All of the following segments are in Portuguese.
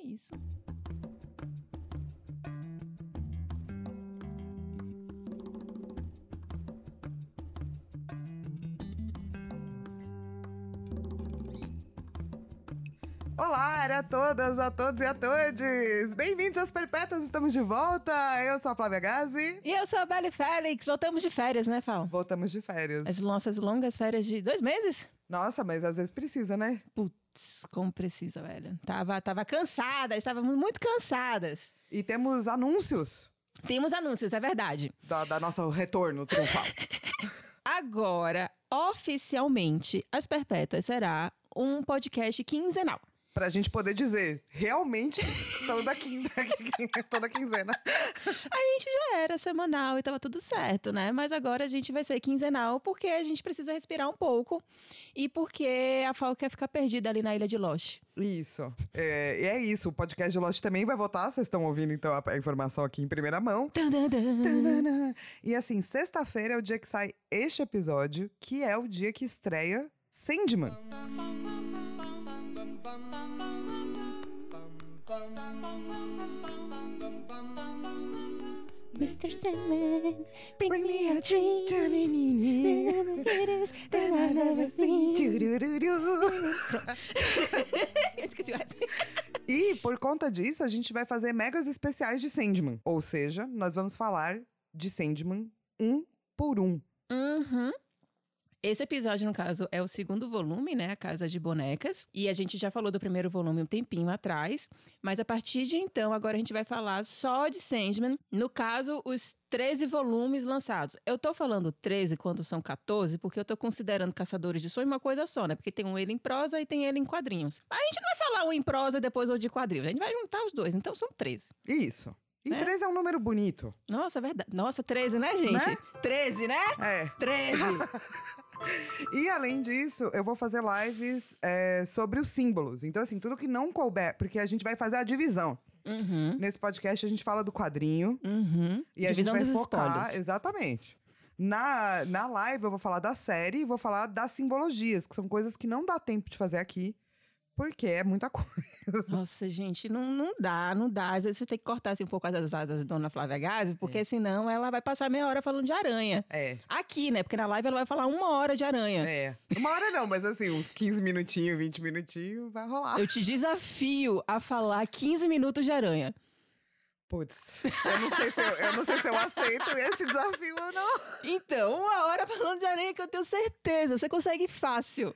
é isso. Olá a todas, a todos e a todes! Bem-vindos às Perpétuas, estamos de volta! Eu sou a Flávia Gazi. E eu sou a Beli Félix. Voltamos de férias, né, Fal? Voltamos de férias. As nossas longas férias de dois meses? Nossa, mas às vezes precisa, né? Putz, como precisa, velho. Tava, tava cansada, estávamos muito cansadas. E temos anúncios Temos anúncios, é verdade. da, da nosso retorno triunfal. Agora, oficialmente, As Perpétuas será um podcast quinzenal. Pra gente poder dizer, realmente, toda, quinta, toda quinzena. A gente já era semanal e tava tudo certo, né? Mas agora a gente vai ser quinzenal porque a gente precisa respirar um pouco e porque a Fal quer ficar perdida ali na ilha de Lost. Isso. É, e é isso, o podcast de Lost também vai voltar, vocês estão ouvindo então a, a informação aqui em primeira mão. E assim, sexta-feira é o dia que sai este episódio, que é o dia que estreia Sandman. Mr. Sandman, bring me a dream. It is that I've never seen. Esqueci o resto. E por conta disso, a gente vai fazer megas especiais de Sandman. Ou seja, nós vamos falar de Sandman um por um. Uhum. Esse episódio, no caso, é o segundo volume, né? A Casa de Bonecas. E a gente já falou do primeiro volume um tempinho atrás. Mas a partir de então, agora a gente vai falar só de Sandman. No caso, os 13 volumes lançados. Eu tô falando 13 quando são 14, porque eu tô considerando Caçadores de Sonhos uma coisa só, né? Porque tem um ele em prosa e tem ele em quadrinhos. Mas a gente não vai falar um em prosa e depois outro de quadrinhos. A gente vai juntar os dois. Então são 13. Isso. E Né? 13 é um número bonito. Nossa, é verdade. Nossa, 13, né, gente? Né? 13, né? É. 13. E além disso, eu vou fazer lives é, sobre os símbolos. Então, assim, tudo que não couber, porque a gente vai fazer a divisão. uhum. Nesse podcast, a gente fala do quadrinho. Uhum. E Divisão a gente vai dos focar. spoilers. Exatamente. Na, na live, eu vou falar da série e vou falar das simbologias, que são coisas que não dá tempo de fazer aqui, porque é muita coisa. Nossa, gente, não, não dá, não dá. Às vezes você tem que cortar assim, um pouco as asas de Dona Flávia Gazi, porque senão ela vai passar meia hora falando de aranha. É. Aqui, né? Porque na live ela vai falar uma hora de aranha. É. Uma hora não, mas assim, uns 15 minutinhos, 20 minutinhos, vai rolar. Eu te desafio a falar 15 minutos de aranha. Putz, eu não sei se eu, eu não sei se eu aceito esse desafio ou não. Então, uma hora falando de aranha que eu tenho certeza. Você consegue fácil.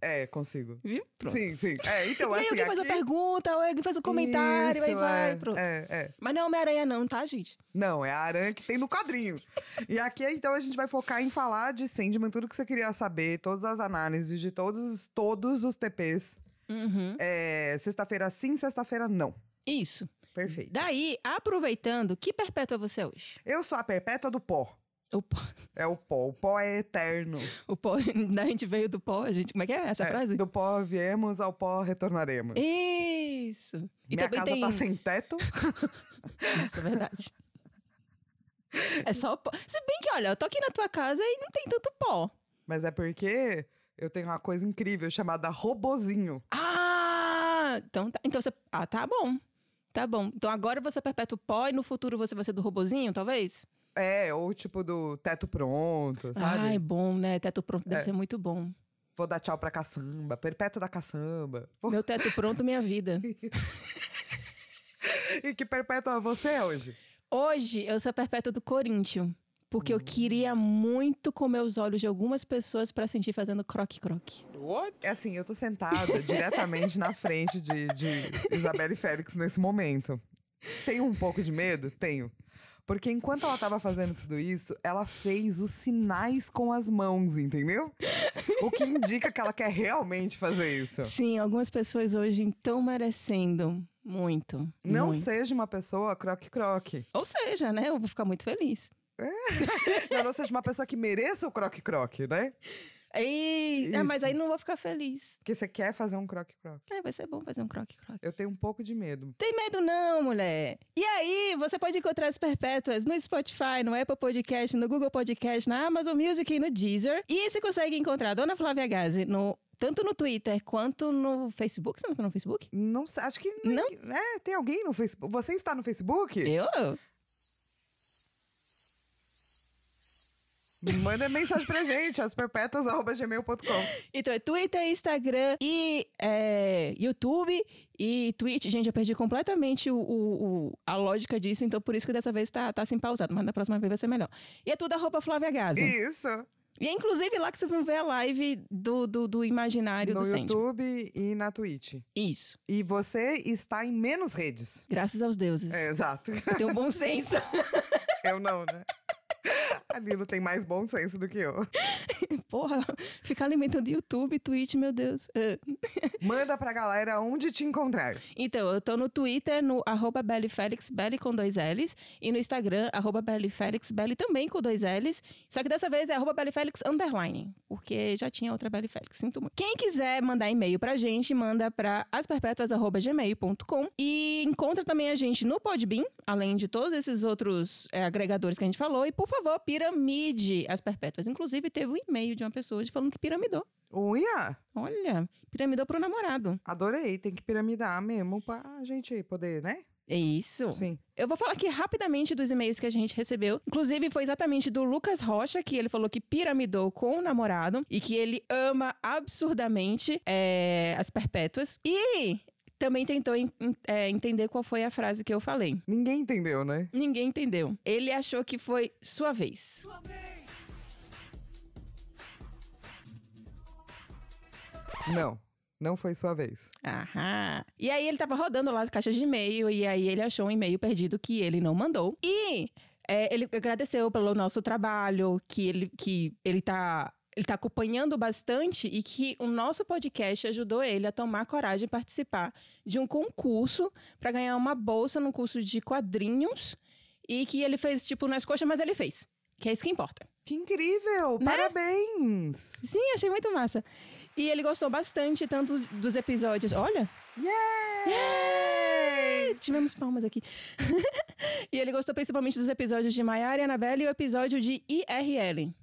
É, consigo. Viu? Pronto. Sim, sim. É, então e aí assim, alguém faz uma aqui- pergunta, ou alguém faz um comentário, aí Isso, vai, é, pronto. É, é. Mas não é Homem-Aranha não, tá, gente? Não, é a aranha que tem no quadrinho. e aqui, então, a gente vai focar em falar de Sandman, tudo que você queria saber, todas as análises de todos, todos os TPs. Uhum. É, sexta-feira sim, sexta-feira não. Isso. Perfeito. Daí, aproveitando, que perpétua você é hoje? Eu sou a perpétua do pó. O pó, É o pó. O pó é eterno. o pó, da gente veio do pó, a gente. Como é que é essa É, frase? do pó viemos, ao pó retornaremos. Isso. E Minha casa tem. tá sem teto. Nossa, é verdade. É só o pó. Se bem que, olha, eu tô aqui na tua casa e não tem tanto pó. Mas é porque eu tenho uma coisa incrível chamada robozinho. Ah! Então, tá- então você. Ah, tá bom. Tá bom. Então agora você perpétua o pó e no futuro você vai ser do robozinho, talvez? É, ou tipo do teto pronto, sabe? Ai, bom, né? Teto pronto deve É. ser muito bom. Vou dar tchau pra caçamba, perpétua da caçamba. Vou- Meu teto pronto, minha vida. E que perpétua você é hoje? Hoje eu sou a perpétua do Corinthians. Porque Hum. eu queria muito comer os olhos de algumas pessoas pra sentir fazendo croque-croque. É assim, eu tô sentada diretamente na frente de, de Isabelle Félix nesse momento. Tenho um pouco de medo? Tenho. Porque enquanto ela tava fazendo tudo isso, ela fez os sinais com as mãos, entendeu? O que indica que ela quer realmente fazer isso. Sim, algumas pessoas hoje estão merecendo muito. Não muito. seja uma pessoa croque-croque. Ou seja, né? Eu vou ficar muito feliz. Não, não seja uma pessoa que mereça o croque-croque, né? Ei, ah, mas aí não vou ficar feliz. Porque você quer fazer um croque-croque. É, vai ser bom fazer um croque-croque. Eu tenho um pouco de medo. Tem medo não, mulher. E aí, você pode encontrar as perpétuas no Spotify, no Apple Podcast, no Google Podcast, na Amazon Music e no Deezer. E você consegue encontrar a Dona Flávia Gazi no tanto no Twitter quanto no Facebook. Você não tá no Facebook? Não sei, acho que. Não? É, tem alguém no Facebook. Você está no Facebook? Eu? Manda mensagem pra gente, asperpetas.gmail.com. Então é Twitter, Instagram e é, YouTube e Twitch. Gente, eu perdi completamente o, o- o- a lógica disso, então por isso que dessa vez tá, tá assim pausado, mas da próxima vez vai ser melhor. E é tudo arroba Flávia Gaza. E, Isso. é inclusive lá que vocês vão ver a live do, do, do imaginário No do Sandman. YouTube e na Twitch. Isso. E você está em menos redes. Graças aos deuses. É, exato. Tem um bom senso. Eu não, né? A Lilo tem mais bom senso do que eu. Porra, ficar alimentando YouTube, Twitch, meu Deus. Manda pra galera onde te encontrar. Então, eu tô no Twitter, no arroba Bellyfelix, Belly com dois L's, e no Instagram, arroba Bellyfelix, Belly também com dois L's, só que dessa vez é arroba Bellyfelix underline, porque já tinha outra Bellyfelix, sinto muito. Quem quiser mandar e-mail pra gente, manda pra asperpetuas.gmail.com e encontra também a gente no Podbean, além de todos esses outros é, agregadores que a gente falou, e por favor, piramide as perpétuas. Inclusive, teve um e-mail de uma pessoa hoje falando que piramidou. Uia, Olha, piramidou pro namorado. adorei. Tem que piramidar mesmo pra gente poder, né? É isso. Sim. Eu vou falar aqui rapidamente dos e-mails que a gente recebeu. Inclusive, foi exatamente do Lucas Rocha, que ele falou que piramidou com o namorado e que ele ama absurdamente é, as perpétuas. E também tentou en- é, entender qual foi a frase que eu falei. Ninguém entendeu, né? Ninguém entendeu. Ele achou que foi sua vez. Não, não foi sua vez. Aham. E aí ele tava rodando lá as caixas de e-mail e aí ele achou um e-mail perdido que ele não mandou. E é, ele agradeceu pelo nosso trabalho, que ele, que ele tá. Ele tá acompanhando bastante e que o nosso podcast ajudou ele a tomar coragem e participar de um concurso para ganhar uma bolsa num curso de quadrinhos e que ele fez tipo nas coxas, mas ele fez. Que é isso que importa. Que incrível! Né? Parabéns! Sim, achei muito massa. E ele gostou bastante tanto dos episódios. Olha, Yay! Tivemos palmas aqui. e ele gostou principalmente dos episódios de Maiara e Annabelle e o episódio de IRL.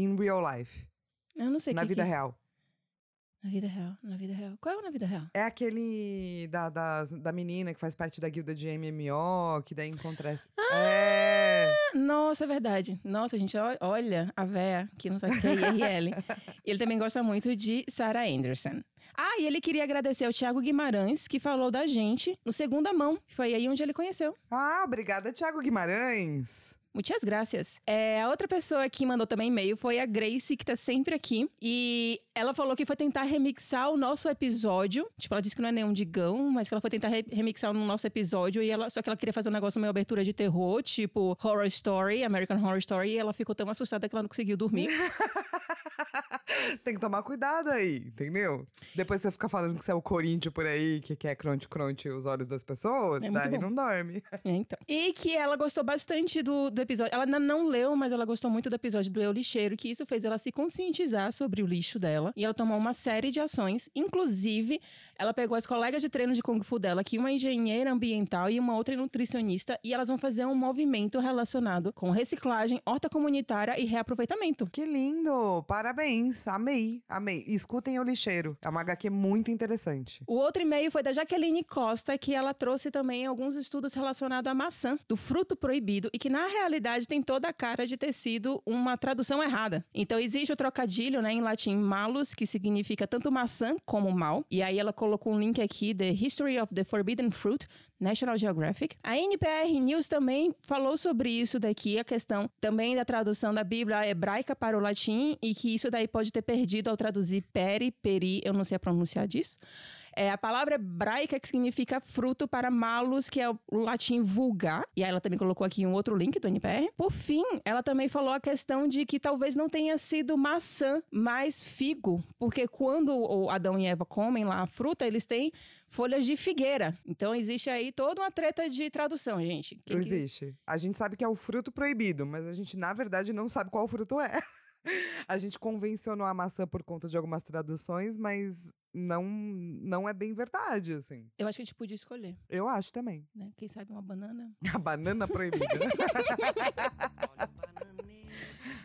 In real life. Eu não sei na que vida que... real. Na vida real, na vida real. Qual é o na vida real? É aquele da, das- da menina que faz parte da guilda de MMO, que daí encontra. essa- É! Nossa, é verdade. Nossa, gente, olha a véia que não sabe o que é IRL. ele também gosta muito de Sarah Anderson. Ah, e ele queria agradecer ao Thiago Guimarães, que falou da gente no Segunda Mão. Foi aí onde ele conheceu. Ah, obrigada, Thiago Guimarães. Muitas graças. É, a outra pessoa que mandou também e-mail foi a Grace, que tá sempre aqui. E ela falou que foi tentar remixar o nosso episódio. Tipo, ela disse que não é nenhum digão, mas que ela foi tentar re- remixar no nosso episódio. E ela, só que ela queria fazer um negócio meio abertura de terror, tipo Horror Story, American Horror Story. E ela ficou tão assustada que ela não conseguiu dormir. Tem que tomar cuidado aí, entendeu? Depois você fica falando que você é o Corinthians por aí, que quer cronte-cronte os olhos das pessoas, É daí bom. não dorme. É, então. E que ela gostou bastante do, do episódio. Ela ainda não leu, mas ela gostou muito do episódio do Eu Lixeiro, que isso fez ela se conscientizar sobre o lixo dela. E ela tomou uma série de ações. Inclusive, ela pegou as colegas de treino de Kung Fu dela, que uma engenheira ambiental e uma outra nutricionista, e elas vão fazer um movimento relacionado com reciclagem, horta comunitária e reaproveitamento. Que lindo! Parabéns! Amei, amei. E Escutem o lixeiro. É uma HQ muito interessante. O outro e-mail foi da Jaqueline Costa, que ela trouxe também alguns estudos relacionados à maçã, do fruto proibido, e que na realidade tem toda a cara de ter sido uma tradução errada. Então existe o trocadilho, né, em latim malus, que significa tanto maçã como mal. E aí ela colocou um link aqui, The History of the Forbidden Fruit, National Geographic. A NPR News também falou sobre isso daqui, a questão também da tradução da Bíblia hebraica para o latim, e que isso daí pode ter perdido ao traduzir peri, peri, eu não sei a pronunciar disso. É a palavra hebraica que significa fruto para malus, que é o latim vulgar. E aí ela também colocou aqui um outro link do NPR. Por fim, ela também falou a questão de que talvez não tenha sido maçã, mas figo. Porque quando Adão e Eva comem lá a fruta, eles têm folhas de figueira. Então existe aí toda uma treta de tradução, gente. Que- Existe. A gente sabe que é o fruto proibido, mas a gente, na verdade, não sabe qual fruto é. A gente convencionou a maçã por conta de algumas traduções, mas não, não é bem verdade, assim. Eu acho que a gente podia escolher, Eu acho também. né? Quem sabe uma banana? A banana proibida.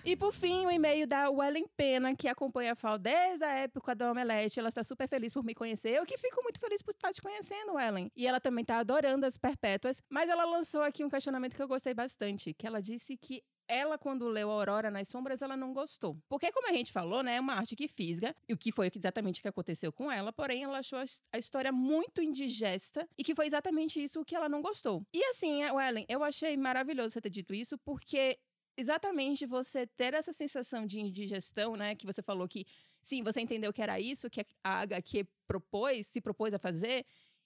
E por fim, o e-mail da Wellen Pena, que acompanha a FAO desde a época da Omelete. Ela está super feliz por me conhecer. Eu que fico muito feliz por estar te conhecendo, Wellen. E ela também está adorando as perpétuas. Mas ela lançou aqui um questionamento que eu gostei bastante, que ela disse que ela, quando leu Aurora nas Sombras, ela não gostou. Porque, como a gente falou, né, é uma arte que fisga, e o que foi exatamente o que aconteceu com ela, porém, ela achou a história muito indigesta e que foi exatamente isso que ela não gostou. E assim, Ellen, eu achei maravilhoso você ter dito isso, porque exatamente você ter essa sensação de indigestão, né? Que você falou que, sim, você entendeu que era isso que a HQ propôs, se propôs a fazer,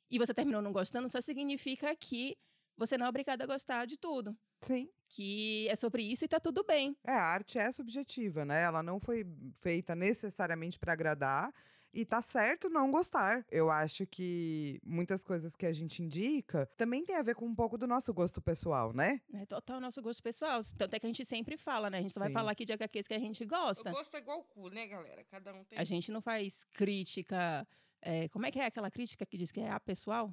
e você terminou não gostando, só significa que você não é obrigado a gostar de tudo. Sim. Que é sobre isso e tá tudo bem. É, a arte é subjetiva, né? Ela não foi feita necessariamente para agradar. E tá certo não gostar. Eu acho que muitas coisas que a gente indica também tem a ver com um pouco do nosso gosto pessoal, né? É total nosso gosto pessoal. Tanto é que a gente sempre fala, né? A gente só vai falar aqui de HQs que a gente gosta. Eu gosto é igual o cu, né, galera? Cada um tem. A gente não faz crítica. É, como é que é aquela crítica que diz que é apessoal?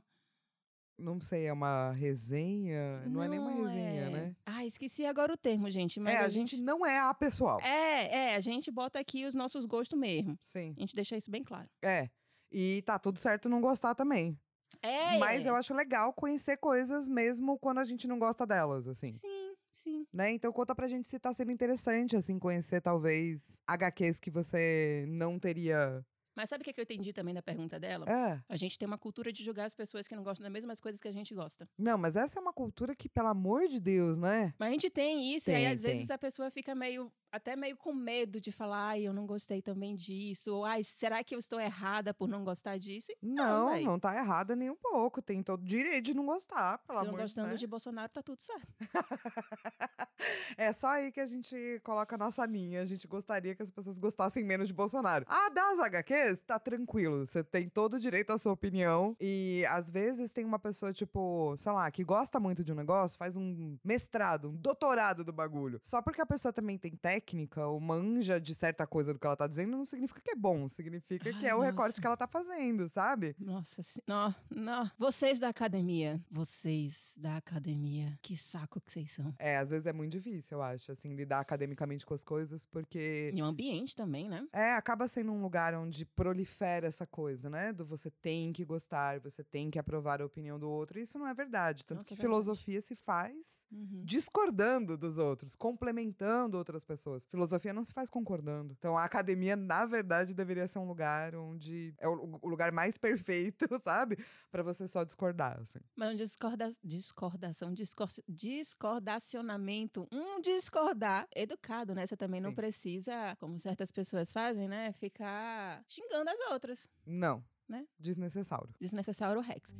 Não sei, é uma resenha? Não, não é nem uma resenha, é. né? Ah, esqueci agora o termo, gente. Mas é, a, gente... gente... não é a pessoal. É, é, a gente bota aqui os nossos gostos mesmo. Sim. A gente deixa isso bem claro. É. E tá tudo certo não gostar também. É. Mas eu acho legal conhecer coisas mesmo quando a gente não gosta delas, assim. Sim, sim. Né? Então conta pra gente se tá sendo interessante, assim, conhecer talvez HQs que você não teria mas sabe o que eu entendi também da pergunta dela? É. A gente tem uma cultura de julgar as pessoas que não gostam das mesmas coisas que a gente gosta. Não, mas essa é uma cultura que, pelo amor de Deus, né? Mas a gente tem isso, tem, e aí às tem. vezes a pessoa fica meio até meio com medo de falar, ai, eu não gostei também disso, ou ai, será que eu estou errada por não gostar disso? não, não, não tá errada nem um pouco, tem todo direito de não gostar, pelo Se amor não gostando né? de Bolsonaro, tá tudo certo. é só aí que a gente coloca a nossa linha, a gente gostaria que as pessoas gostassem menos de Bolsonaro. Ah, das HQs, tá tranquilo, você tem todo o direito à sua opinião, e às vezes tem uma pessoa, tipo, sei lá, que gosta muito de um negócio, faz um mestrado, um doutorado do bagulho, só porque a pessoa também tem técnica, ou manja de certa coisa do que ela tá dizendo, não significa que é bom. Significa Ai, que é o recorte que ela tá fazendo, sabe? Nossa, não, não. Vocês da academia. Vocês da academia. Que saco que vocês são. É, às vezes é muito difícil, eu acho, assim, lidar academicamente com as coisas, porque. E o ambiente também, né? É, acaba sendo um lugar onde prolifera essa coisa, né? Do você tem que gostar, você tem que aprovar a opinião do outro. Isso não é verdade. Tanto Nossa, que é filosofia se faz uhum. discordando dos outros, complementando outras pessoas pessoas. Filosofia não se faz concordando. Então a academia, na verdade, deveria ser um lugar onde é o, o lugar mais perfeito, sabe? para você só discordar, assim. Mas um discorda discordação, discor discordacionamento, um discordar educado, né? Você também Sim. não precisa, como certas pessoas fazem, né? Ficar xingando as outras. Não. Né? Desnecessário. Desnecessário Rex.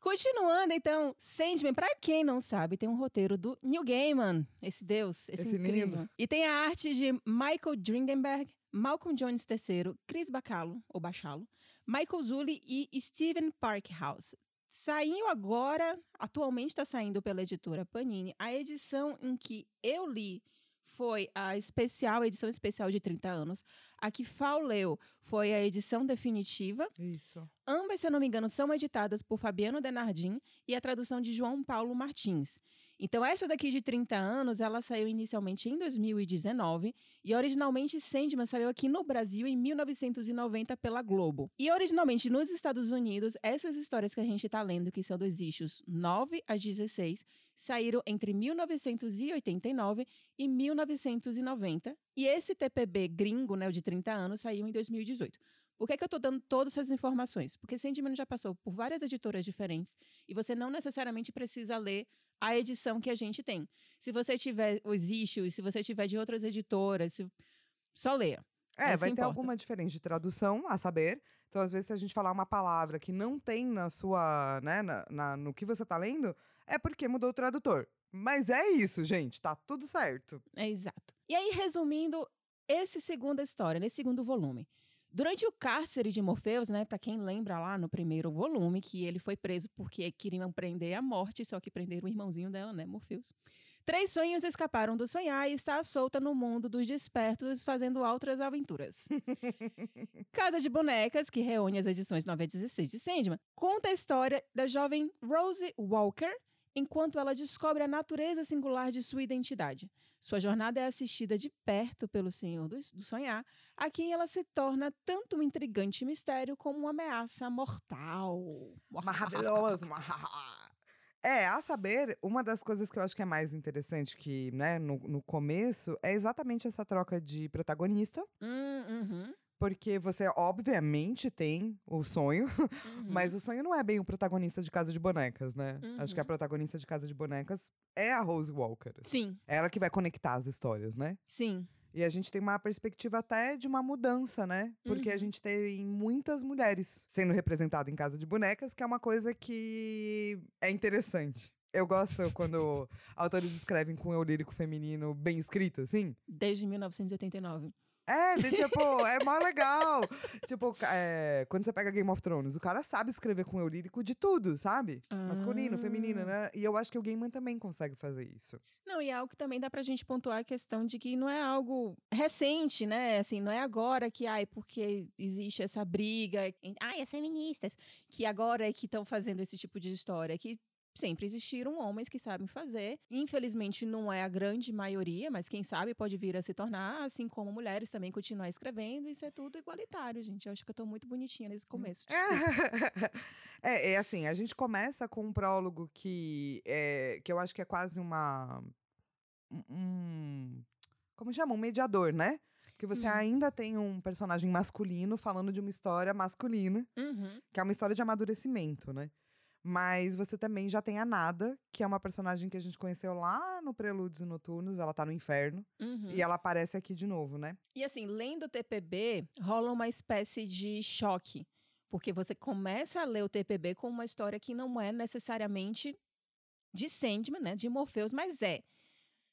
Continuando, então, Sandman, pra quem não sabe, tem um roteiro do Neil Gaiman, esse deus, esse, esse incrível. Menino. E tem a arte de Michael Dringenberg, Malcolm Jones III, Chris Bacalo, ou Bachalo, Michael Zulli e Steven Parkhouse. Saiu agora, atualmente está saindo pela editora Panini, a edição em que eu li foi a especial, a edição especial de 30 anos. A que Fal leu foi a edição definitiva. Isso. Ambas, se eu não me engano, são editadas por Fabiano Denardim e a tradução de João Paulo Martins. Então, essa daqui de 30 anos, ela saiu inicialmente em 2019 e originalmente Sandman saiu aqui no Brasil em 1990 pela Globo. E originalmente nos Estados Unidos, essas histórias que a gente está lendo, que são dos issues 9 a 16, saíram entre 1989 e 1990. E esse TPB gringo, né, o de 30 anos, saiu em 2018. Por que, é que eu estou dando todas essas informações? Porque Sandman já passou por várias editoras diferentes e você não necessariamente precisa ler a edição que a gente tem. Se você tiver os issues, se você tiver de outras editoras, se... só leia. É, é vai ter alguma diferença de tradução, a saber. Então, às vezes, se a gente falar uma palavra que não tem na sua, né, na, na no que você está lendo, é porque mudou o tradutor. Mas é isso, gente, tá tudo certo. É exato. E aí, resumindo, esse segunda história, nesse segundo volume. Durante o cárcere de Morpheus, né, para quem lembra lá no primeiro volume, que ele foi preso porque queriam prender a morte, só que prenderam o irmãozinho dela, né, Morpheus. Três sonhos escaparam do sonhar e está solta no mundo dos despertos, fazendo outras aventuras. Casa de Bonecas, que reúne as edições 9 a 16 de Sandman, conta a história da jovem Rose Walker enquanto ela descobre a natureza singular de sua identidade. Sua jornada é assistida de perto pelo Senhor do, do Sonhar, a quem ela se torna tanto um intrigante mistério como uma ameaça mortal. Maravilhoso! É, a saber, uma das coisas que eu acho que é mais interessante que, né, no, no começo, é exatamente essa troca de protagonista. Hum, uhum, Porque você, obviamente, tem o sonho, uhum. mas o sonho não é bem o protagonista de Casa de Bonecas, né? Acho que a Uhum. protagonista de Casa de Bonecas é a Rose Walker. Sim, É ela que vai conectar as histórias, né? sim. E a gente tem uma perspectiva até de uma mudança, né? Porque a Uhum. gente tem muitas mulheres sendo representadas em Casa de Bonecas, que é uma coisa que é interessante. Eu gosto quando autores escrevem com eu lírico feminino bem escrito, assim. Desde 1989. É, de, tipo, é mó legal. tipo, é, quando você pega Game of Thrones, o cara sabe escrever com eu lírico de tudo, sabe? Masculino, feminino, Ah. né? E eu acho que o Gaiman também consegue fazer isso. Não, e é algo que também dá pra gente pontuar a questão de que não é algo recente, né? Assim, não é agora que, ai, porque existe essa briga, ai, as feministas, que agora é que estão fazendo esse tipo de história, que sempre existiram homens que sabem fazer. Infelizmente, não é a grande maioria, mas quem sabe pode vir a se tornar, assim como mulheres também continuar escrevendo, isso é tudo igualitário, gente. Eu acho que eu tô muito bonitinha nesse começo. desculpa. é, é assim, a gente começa com um prólogo que, é, que eu acho que é quase uma. um- como chama? Um mediador, né? Porque você Uhum. ainda tem um personagem masculino falando de uma história masculina, Uhum. que é uma história de amadurecimento, né? Mas você também já tem a Nada, que é uma personagem que a gente conheceu lá no Prelúdios e Noturnos, ela tá no inferno, Uhum. e ela aparece aqui de novo, né? E assim, lendo o TPB, rola uma espécie de choque. Porque você começa a ler o TPB com uma história que não é necessariamente de Sandman, né? De Morpheus, mas é.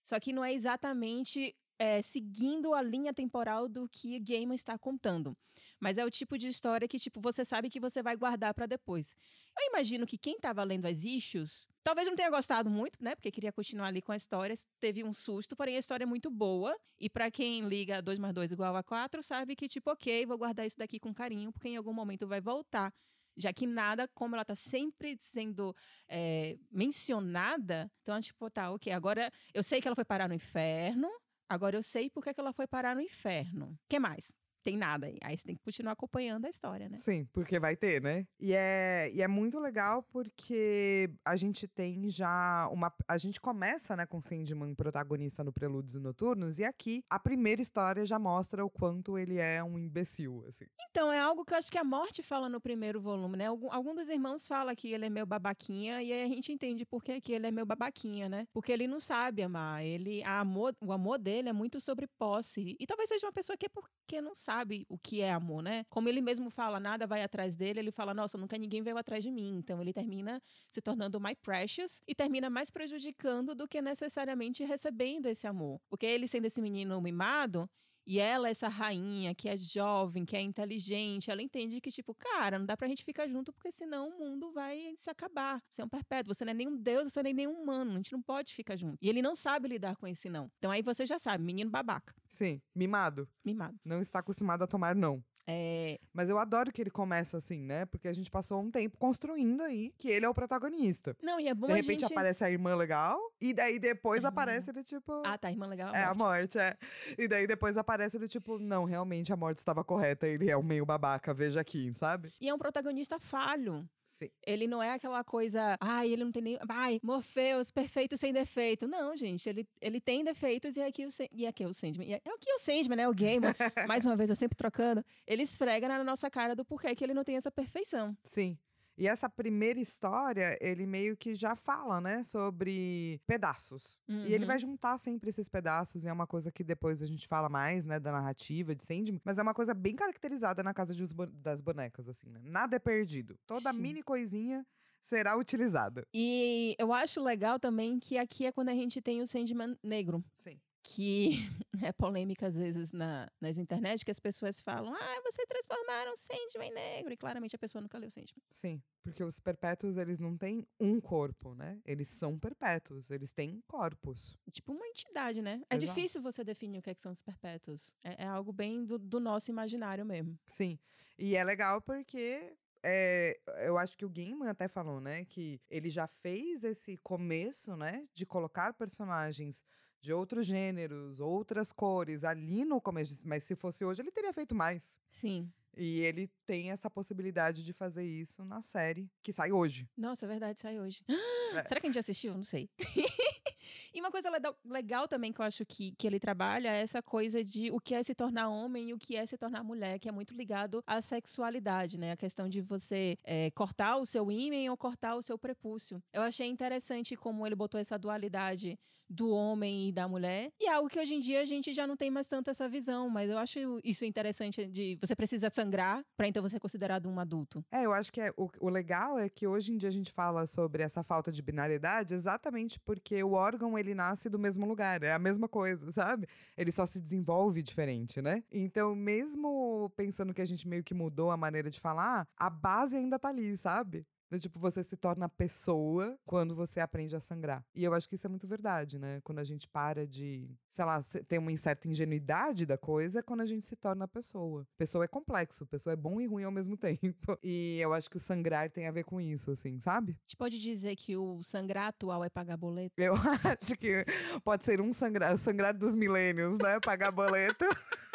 Só que não é exatamente é, seguindo a linha temporal do que Gaiman está contando. Mas é o tipo de história que, tipo, você sabe que você vai guardar para depois. Eu imagino que quem estava lendo as issues, talvez não tenha gostado muito, né? Porque queria continuar ali com a história, teve um susto, porém a história é muito boa. E para quem liga 2 mais 2 igual a 4, sabe que, tipo, ok, vou guardar isso daqui com carinho, porque em algum momento vai voltar. Já que nada, como ela tá sempre sendo é, mencionada, então, é tipo, tá, ok, agora eu sei que ela foi parar no inferno, agora eu sei por que ela foi parar no inferno. Que mais? Tem nada aí. Aí você tem que continuar acompanhando a história, né? Sim, porque vai ter, né? E é, e é muito legal porque a gente tem já uma. A gente começa, né, com Sandman protagonista no Prelúdios e Noturnos, e aqui a primeira história já mostra o quanto ele é um imbecil, assim. Então, é algo que eu acho que a Morte fala no primeiro volume, né? Algum, algum dos irmãos fala que ele é meu babaquinha, e aí a gente entende por que, que ele é meu babaquinha, né? Porque ele não sabe amar. Ele, amor, o amor dele é muito sobre posse. E talvez seja uma pessoa que é porque não sabe o que é amor, né? Como ele mesmo fala, nada vai atrás dele, ele fala, nossa, nunca ninguém veio atrás de mim. Então ele termina se tornando my precious e termina mais prejudicando do que necessariamente recebendo esse amor. Porque ele sendo esse menino mimado, e ela, essa rainha que é jovem, que é inteligente, ela entende que, tipo, cara, não dá pra gente ficar junto porque senão o mundo vai se acabar. Você é um perpétuo, você não é nem um deus, você nem nenhum humano, a gente não pode ficar junto. E ele não sabe lidar com esse não. Então aí você já sabe, menino babaca, Sim, mimado. mimado. Não está acostumado a tomar não. É, Mas eu adoro que ele começa assim, né? Porque a gente passou um tempo construindo aí que ele é o protagonista. Não, e é bom De a repente gente... aparece a irmã legal, e daí depois Irmã. aparece ele, tipo. Ah, tá, irmã legal. É a morte. morte, é. E daí depois aparece ele, tipo, não, realmente a morte estava correta, ele é um meio babaca, veja aqui, sabe? E é um protagonista falho. Sim. Ele não é aquela coisa, ai, ele não tem nem. Ai, Morpheus, perfeito sem defeito. Não, gente, ele, ele tem defeitos e aqui o, e aqui o Sandman. E é é o que o Sandman, né? O Gamer. mais uma vez, eu sempre trocando. Ele esfrega na nossa cara do porquê que ele não tem essa perfeição. Sim. E essa primeira história, ele meio que já fala, né, sobre pedaços. E ele Uhum. vai juntar sempre esses pedaços, e é uma coisa que depois a gente fala mais, né, da narrativa de Sandman, mas é uma coisa bem caracterizada na casa bo- das bonecas, assim, né? Nada é perdido. Toda Sim. mini coisinha será utilizada. E eu acho legal também que aqui é quando a gente tem o Sandman negro. Sim. Que é polêmica às vezes na, nas internet, que as pessoas falam, ah, você transformaram Sandman em negro. E claramente a pessoa nunca leu Sandman. Sim, porque os perpétuos, eles não têm um corpo, né? Eles são perpétuos, eles têm corpos. Tipo uma entidade, né? É Exato. difícil você definir o que, é que são os perpétuos. É, é algo bem do, do nosso imaginário mesmo. Sim. E é legal porque é, eu acho que o Gaiman até falou, né, que ele já fez esse começo, né, de colocar personagens de outros gêneros, outras cores ali no começo, mas se fosse hoje ele teria feito mais. Sim. E ele tem essa possibilidade de fazer isso na série que sai hoje. Nossa, é verdade, sai hoje. É. Será que a gente assistiu? Não sei. e uma coisa legal, também que eu acho que, que ele trabalha é essa coisa de o que é se tornar homem e o que é se tornar mulher, que é muito ligado à sexualidade, né? A questão de você é, cortar o seu ímã ou cortar o seu prepúcio. Eu achei interessante como ele botou essa dualidade do homem e da mulher. E é algo que hoje em dia a gente já não tem mais tanto essa visão, mas eu acho isso interessante de você precisa sangrar para então você ser considerado um adulto. É, eu acho que é, o, o legal é que hoje em dia a gente fala sobre essa falta de binariedade exatamente porque o órgão ele nasce do mesmo lugar, é a mesma coisa, sabe? Ele só se desenvolve diferente, né? Então, mesmo pensando que a gente meio que mudou a maneira de falar, a base ainda tá ali, sabe? Do tipo, você se torna pessoa quando você aprende a sangrar. E eu acho que isso é muito verdade, né? Quando a gente para de, sei lá, ter uma certa ingenuidade da coisa, é quando a gente se torna pessoa. Pessoa é complexo, pessoa é bom e ruim ao mesmo tempo. E eu acho que o sangrar tem a ver com isso, assim, sabe? A gente pode dizer que o sangrar atual é pagar boleto? Eu acho que pode ser um sangrar, o sangrar dos milênios, né? Pagar boleto.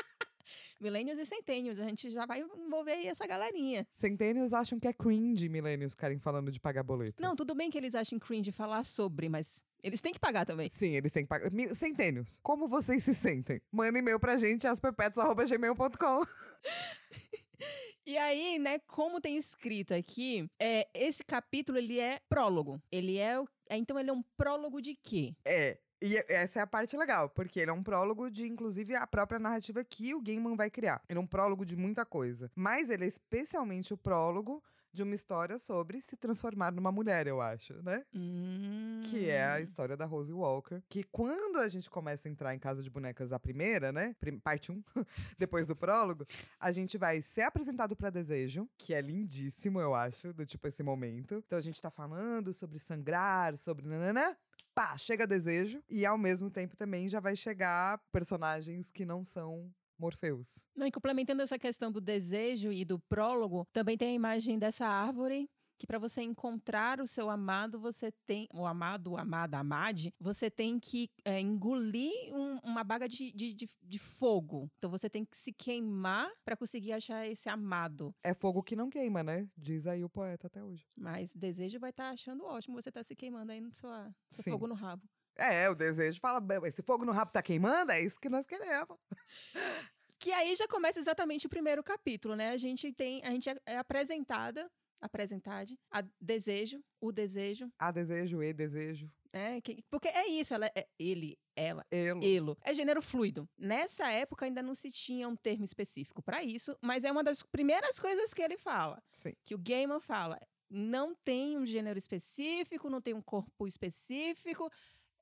Milênios e centênios, a gente já vai envolver aí essa galerinha. Centênios acham que é cringe milênios ficarem falando de pagar boleto. Não, tudo bem que eles achem cringe falar sobre, mas eles têm que pagar também. Sim, eles têm que pagar. Centênios, como vocês se sentem? Manda e-mail pra gente, asperpetos.gmail.com. E aí, né, como tem escrito aqui, é, esse capítulo ele é prólogo. Ele é, o- é, então ele é um prólogo de quê? É. E essa é a parte legal, porque ele é um prólogo de, inclusive, a própria narrativa que o Gaiman vai criar. Ele é um prólogo de muita coisa. Mas ele é especialmente o prólogo de uma história sobre se transformar numa mulher, eu acho, né? Que é a Hum. história da Rose Walker. Que quando a gente começa a entrar em Casa de Bonecas, a primeira, né? Parte 1, depois do prólogo, a gente vai ser apresentado pra Desejo, que é lindíssimo, eu acho, do tipo esse momento. Então a gente tá falando sobre sangrar, sobre nananã. Pá, chega Desejo. E ao mesmo tempo também já vai chegar personagens que não são Morpheus. Não, e complementando essa questão do desejo e do prólogo, também tem a imagem dessa árvore que para você encontrar o seu amado, você tem o amado, o amada, amade, você tem que é, engolir um- uma baga de, de, de, de fogo. Então você tem que se queimar para conseguir achar esse amado. É fogo que não queima, né? Diz aí o poeta até hoje. Mas desejo vai estar achando ótimo você tá se queimando aí no seu, seu fogo no rabo. É, o desejo fala, "Bem, esse fogo no rabo tá queimando, é isso que nós queremos. Que aí já começa exatamente o primeiro capítulo, né? A gente tem, a gente é, é apresentada, apresentade, a desejo, o desejo, Há desejo e desejo. né? Que- porque é isso, ela é ele, ela, Elo. elo. É gênero fluido. Nessa época ainda não se tinha um termo específico para isso, mas é uma das primeiras coisas que ele fala, Sim. que o Gaiman fala. Não tem um gênero específico, não tem um corpo específico.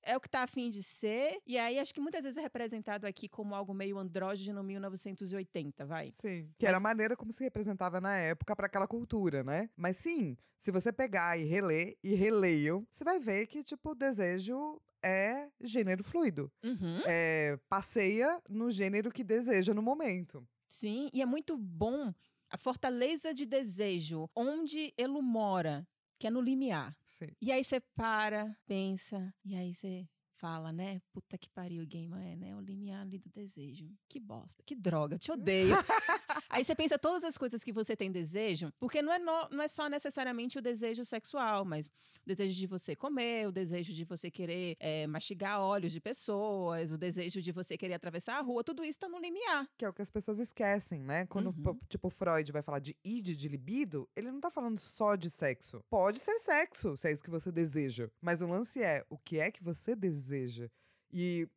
É o que tá afim de ser. E aí, acho que muitas vezes é representado aqui como algo meio andrógeno 1980, vai. Sim. Que era a maneira como se representava na época para aquela cultura, né? Mas sim, se você pegar e reler e releiam, você vai ver que, tipo, o desejo é gênero fluido. Uhum. É, passeia no gênero que deseja no momento. Sim, e é muito bom a fortaleza de desejo, onde ele mora, que é no limiar. Sim. E aí você para, pensa, e aí você fala, né? Puta que pariu, Gamer, é, né? O limiar ali do desejo. Que bosta, que droga, eu te odeio. aí você pensa todas as coisas que você tem desejo, porque não é, no- não é só necessariamente o desejo sexual, mas o desejo de você comer, o desejo de você querer é, mastigar olhos de pessoas, o desejo de você querer atravessar a rua, tudo isso tá no limiar. Que é o que as pessoas esquecem, né? Quando, Uhum. po- tipo, Freud vai falar de id, de libido, ele não tá falando só de sexo. Pode ser sexo, se é isso que você deseja. Mas o lance é, o que é que você deseja? E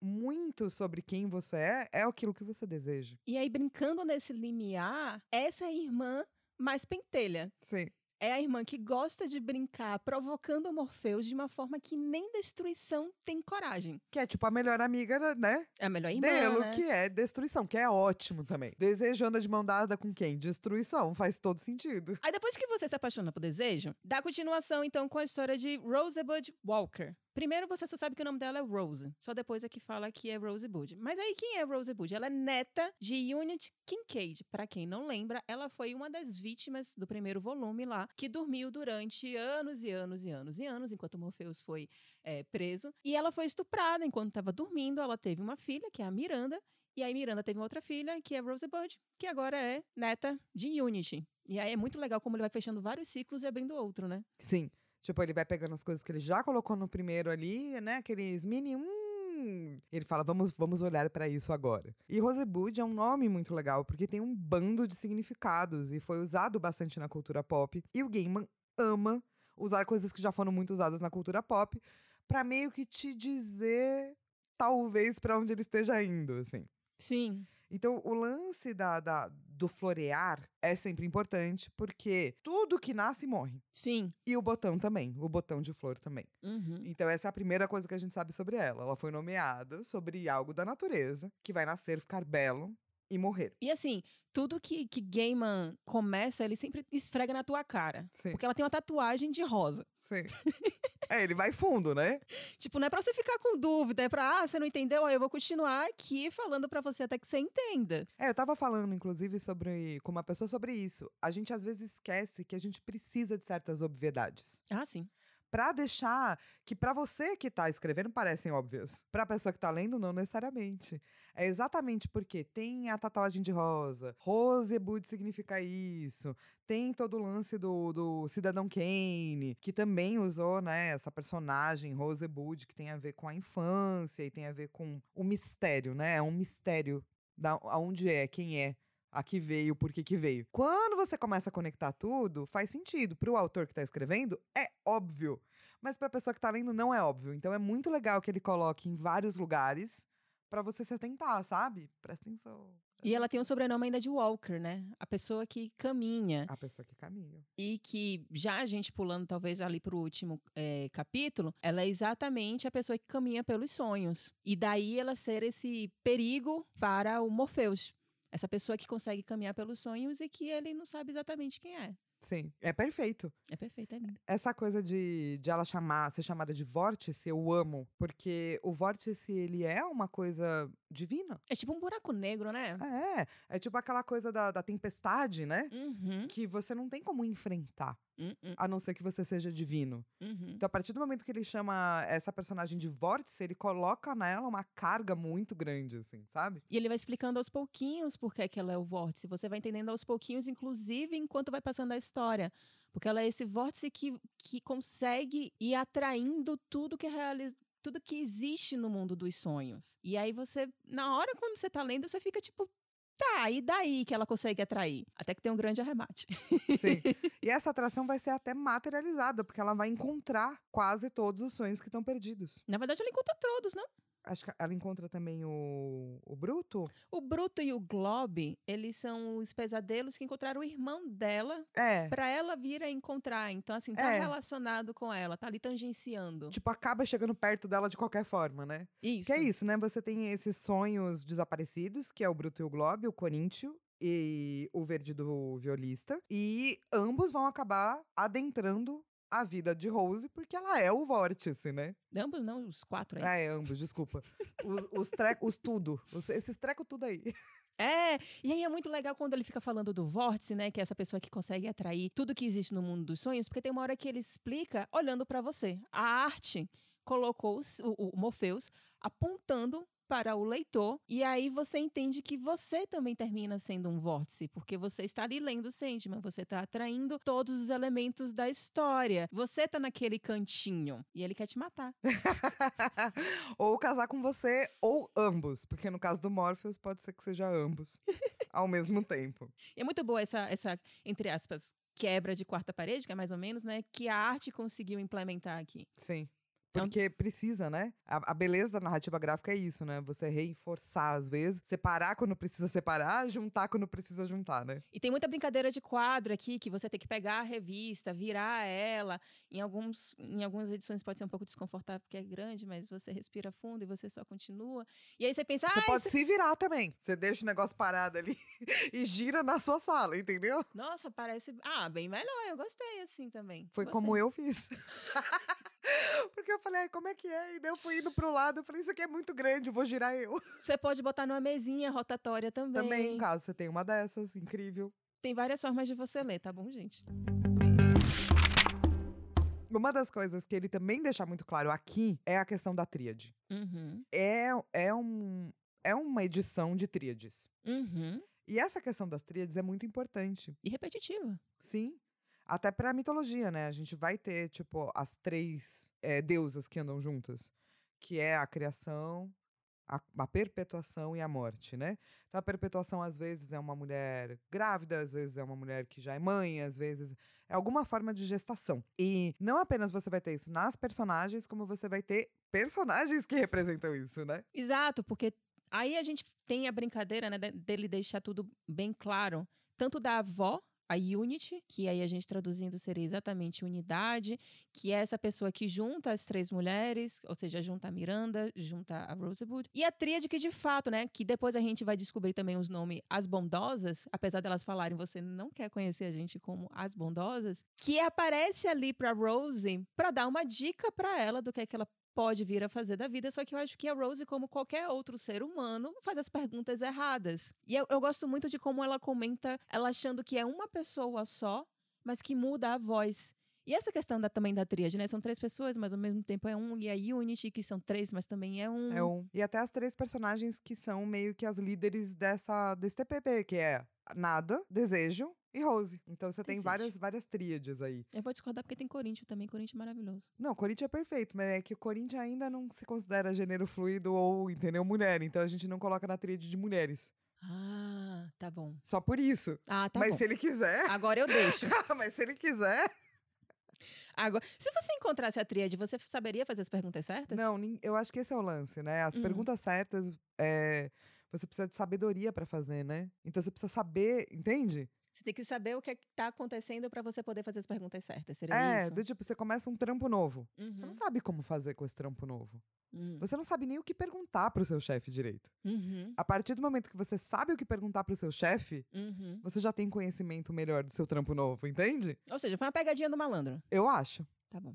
muito sobre quem você é, é aquilo que você deseja. E aí, brincando nesse limiar, essa é a irmã mais pentelha. Sim. É a irmã que gosta de brincar, provocando o Morpheus de uma forma que nem destruição tem coragem. Que é tipo a melhor amiga, né? É a melhor irmã, Delo, né? que é destruição, que é ótimo também. Desejo anda de mão dada com quem? Destruição, faz todo sentido. Aí depois que você se apaixona por desejo, dá continuação então com a história de Rosebud Walker. Primeiro você só sabe que o nome dela é Rose. Só depois é que fala que é Rosebud. Mas aí quem é Rosebud? Ela é neta de Unit Kincaid. Para quem não lembra, ela foi uma das vítimas do primeiro volume lá, que dormiu durante anos e anos e anos e anos, enquanto Morpheus foi é, preso. E ela foi estuprada enquanto estava dormindo. Ela teve uma filha, que é a Miranda, e aí Miranda teve uma outra filha, que é Rosebud, que agora é neta de Unity. E aí é muito legal como ele vai fechando vários ciclos e abrindo outro, né? Sim. Tipo, ele vai pegando as coisas que ele já colocou no primeiro ali, né? Aqueles mini. Hum, ele fala, vamos, vamos olhar para isso agora. E Rosebud é um nome muito legal, porque tem um bando de significados e foi usado bastante na cultura pop. E o Gaiman ama usar coisas que já foram muito usadas na cultura pop para meio que te dizer, talvez, para onde ele esteja indo, assim. Sim. Então, o lance da, da, do florear é sempre importante, porque tudo que nasce morre. Sim. E o botão também, o botão de flor também. Uhum. Então, essa é a primeira coisa que a gente sabe sobre ela. Ela foi nomeada sobre algo da natureza, que vai nascer, ficar belo e morrer. E assim, tudo que, que Gaiman começa, ele sempre esfrega na tua cara. Sim. Porque ela tem uma tatuagem de rosa. Sim. é, ele vai fundo, né? Tipo, não é pra você ficar com dúvida, é pra, ah, você não entendeu? Aí eu vou continuar aqui falando pra você até que você entenda. É, eu tava falando, inclusive, sobre com uma pessoa sobre isso. A gente às vezes esquece que a gente precisa de certas obviedades. Ah, sim. Pra deixar que pra você que tá escrevendo parecem óbvias. Pra pessoa que tá lendo, não necessariamente. É exatamente porque tem a tatuagem de rosa, Rosebud significa isso, tem todo o lance do, do Cidadão Kane, que também usou, né, essa personagem Rosebud, que tem a ver com a infância e tem a ver com o mistério, né? É um mistério da aonde é, quem é, a que veio, por que que veio. Quando você começa a conectar tudo, faz sentido. Para o autor que está escrevendo, é óbvio. Mas para a pessoa que está lendo, não é óbvio. Então é muito legal que ele coloque em vários lugares para você se atentar, sabe? Presta atenção. E ela tem um sobrenome ainda de Walker, né? A pessoa que caminha. A pessoa que caminha. E que, já a gente pulando talvez ali pro último é, capítulo, ela é exatamente a pessoa que caminha pelos sonhos. E daí ela ser esse perigo para o Morpheus. Essa pessoa que consegue caminhar pelos sonhos e que ele não sabe exatamente quem é. Sim, é perfeito. É perfeito, é lindo. Essa coisa de, de ela chamar, ser chamada de vórtice, eu amo. Porque o vórtice, ele é uma coisa divina. É tipo um buraco negro, né? É, é tipo aquela coisa da, da tempestade, né? Uhum, Que você não tem como enfrentar, uhum, a não ser que você seja divino. uhum. Então, a partir do momento que ele chama essa personagem de vórtice, ele coloca nela uma carga muito grande, assim, sabe? E ele vai explicando aos pouquinhos por que, que ela é o vórtice. Você vai entendendo aos pouquinhos, inclusive enquanto vai passando a história. Porque ela é esse vórtice que, que consegue ir atraindo tudo que é realiza tudo que existe no mundo dos sonhos. E aí você, na hora quando você tá lendo, você fica tipo, tá, e daí que ela consegue atrair? Até que tem um grande arremate. Sim. e essa atração vai ser até materializada, porque ela vai encontrar quase todos os sonhos que estão perdidos. Na verdade, ela encontra todos, não? Acho que ela encontra também o, o Bruto. O Bruto e o Globe, eles são os pesadelos que encontraram o irmão dela É. Pra ela vir a encontrar. Então, assim, tá É. relacionado com ela, tá ali tangenciando. Tipo, acaba chegando perto dela de qualquer forma, né? Isso. Que é isso, né? Você tem esses sonhos desaparecidos, que é o Bruto e o Globe, o Coríntio e o Verde do Violista. E ambos vão acabar adentrando a vida de Rose, porque ela é o vórtice, né? Ambos não, os quatro aí. Ah, é, ambos, desculpa. Os, os, tre- os tudo. Os- esses trecos tudo aí. É, e aí é muito legal quando ele fica falando do vórtice, né? Que é essa pessoa que consegue atrair tudo que existe no mundo dos sonhos, porque tem uma hora que ele explica olhando pra você. A arte colocou os- o, o Morpheus apontando para o leitor, e aí você entende que você também termina sendo um vórtice, porque você está ali lendo Sandman, você está atraindo todos os elementos da história. Você tá naquele cantinho e ele quer te matar. ou casar com você, ou ambos. Porque no caso do Morpheus, pode ser que seja ambos ao mesmo tempo. E é muito boa essa, essa, entre aspas, quebra de quarta parede, que é mais ou menos, né? Que a arte conseguiu implementar aqui. Sim. Um- Porque precisa, né? A, a beleza da narrativa gráfica é isso, né? Você reforçar às vezes, separar quando precisa separar, juntar quando precisa juntar, né? E tem muita brincadeira de quadro aqui, que você tem que pegar a revista, virar ela. Em, alguns, em algumas edições pode ser um pouco desconfortável porque é grande, mas você respira fundo e você só continua. E aí você pensa, Você ah, pode se virar também. Você deixa o negócio parado ali e gira na sua sala, entendeu? nossa, parece. Ah, bem melhor. Eu gostei assim também. Foi Gostei. como eu fiz. Porque eu falei, "Ai, como é que é? E daí eu fui indo pro lado, eu falei, isso aqui é muito grande, eu vou girar eu. Você pode botar numa mesinha rotatória também. Também, caso você tenha uma dessas, incrível. Tem várias formas de você ler, tá bom, gente? Uma das coisas que ele também deixa muito claro aqui é a questão da tríade. Uhum. É, é, um, é uma edição de tríades. Uhum. E essa questão das tríades é muito importante. E repetitiva. Sim. Até pra mitologia, né? A gente vai ter, tipo, as três eh, deusas que andam juntas. Que é a criação, a, a perpetuação e a morte, né? Então, a perpetuação, às vezes, é uma mulher grávida, às vezes é uma mulher que já é mãe, às vezes é alguma forma de gestação. E não apenas você vai ter isso nas personagens, como você vai ter personagens que representam isso, né? Exato, porque aí a gente tem a brincadeira, né, de- dele deixar tudo bem claro, tanto da avó, a Unity, que aí a gente traduzindo seria exatamente unidade, que é essa pessoa que junta as três mulheres, ou seja, junta a Miranda, junta a Rosewood, e a tríade que de fato, né, que depois a gente vai descobrir também os nomes as bondosas, apesar delas falarem você não quer conhecer a gente como as bondosas, que aparece ali pra Rose pra dar uma dica pra ela do que é que ela pode vir a fazer da vida, só que eu acho que a Rose, como qualquer outro ser humano, faz as perguntas erradas. E eu, eu gosto muito de como ela comenta, ela achando que é uma pessoa só, mas que muda a voz. E essa questão da, também da tríade, né? São três pessoas, mas ao mesmo tempo é um. E a Unity, que são três, mas também é um. É um. E até as três personagens que são meio que as líderes dessa, desse TPP, que é Nada, Desejo e Rose. Então você tem Desejo. várias, várias tríades aí. Eu vou discordar porque tem Corinthians também. Corinthians é maravilhoso. Não, Corinthians é perfeito, mas é que Corinthians ainda não se considera gênero fluido ou, entendeu, mulher. Então a gente não coloca na tríade de mulheres. Ah, tá bom. Só por isso. Ah, tá mas bom. se ele quiser. Agora eu deixo. mas se ele quiser. Agora, se você encontrasse a tríade, você saberia fazer as perguntas certas? Não, eu acho que esse é o lance, né? As Uhum. perguntas certas, é, você precisa de sabedoria pra fazer, né? Então você precisa saber, entende? Você tem que saber o que está acontecendo para você poder fazer as perguntas certas. Seria É, isso? do tipo, você começa um trampo novo. Você Uhum. não sabe como fazer com esse trampo novo. Hum. Você não sabe nem o que perguntar pro seu chefe direito. Uhum. A partir do momento que você sabe o que perguntar pro seu chefe, Uhum. você já tem conhecimento melhor do seu trampo novo, entende? Ou seja, foi uma pegadinha do malandro. Eu acho. Tá bom.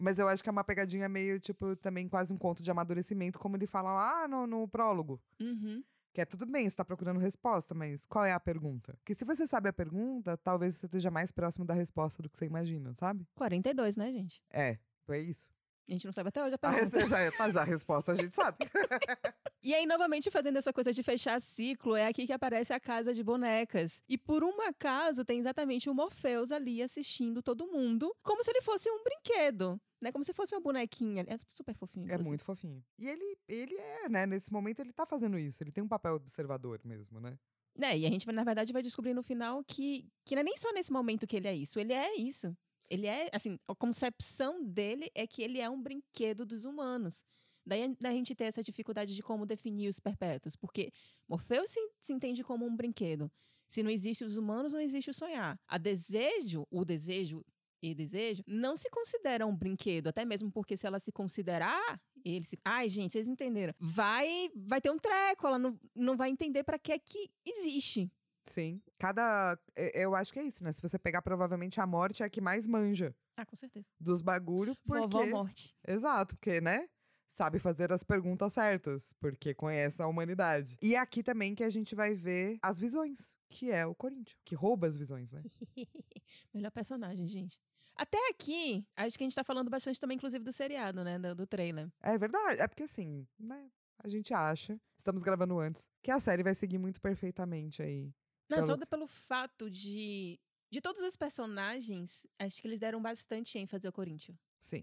Mas eu acho que é uma pegadinha meio, tipo, também quase um conto de amadurecimento, como ele fala lá no, no prólogo. Uhum. Que é tudo bem, você tá procurando resposta, mas qual é a pergunta? Que se você sabe a pergunta, talvez você esteja mais próximo da resposta do que você imagina, sabe? 42, né, gente? É, é isso. A gente não sabe até hoje a A, res- pergunta. é, mas a resposta a gente sabe. E aí, novamente, fazendo essa coisa de fechar ciclo, é aqui que aparece a casa de bonecas. E por um acaso, tem exatamente o Morpheus ali assistindo todo mundo, como se ele fosse um brinquedo. Né? Como se fosse uma bonequinha. É super fofinho. É muito fofinho. E ele, ele é, né? Nesse momento ele tá fazendo isso. Ele tem um papel observador mesmo, né? É, e a gente, na verdade, vai descobrir no final que, que não é nem só nesse momento que ele é isso, ele é isso. Ele é, assim, a concepção dele é que ele é um brinquedo dos humanos. Daí a, gente tem essa dificuldade de como definir os perpétuos, porque Morfeu se, se entende como um brinquedo. Se não existe os humanos, não existe o sonhar. A desejo, o desejo e desejo, não se considera um brinquedo, até mesmo porque se ela se considerar, ele se. Ai, gente, vocês entenderam. Vai, vai ter um treco, ela não, não vai entender para que é que existe. Sim. Cada. é- Eu acho que é isso, né? Se você pegar, provavelmente a morte é a que mais manja Ah, com certeza. dos bagulho, porque. Vovó Morte. Exato, porque, né? Sabe fazer as perguntas certas, porque conhece a humanidade. E aqui também que a gente vai ver as visões, que é o Corinthians, que rouba as visões, né? Melhor personagem, gente. Até aqui, acho que a gente tá falando bastante também, inclusive, do seriado, né? Do, do trailer. É verdade, é porque assim, né? A gente acha, estamos gravando antes, que a série vai seguir muito perfeitamente aí. Não, Pelo- só pelo fato de. De todos os personagens, acho que eles deram bastante ênfase ao Corinthians. Sim.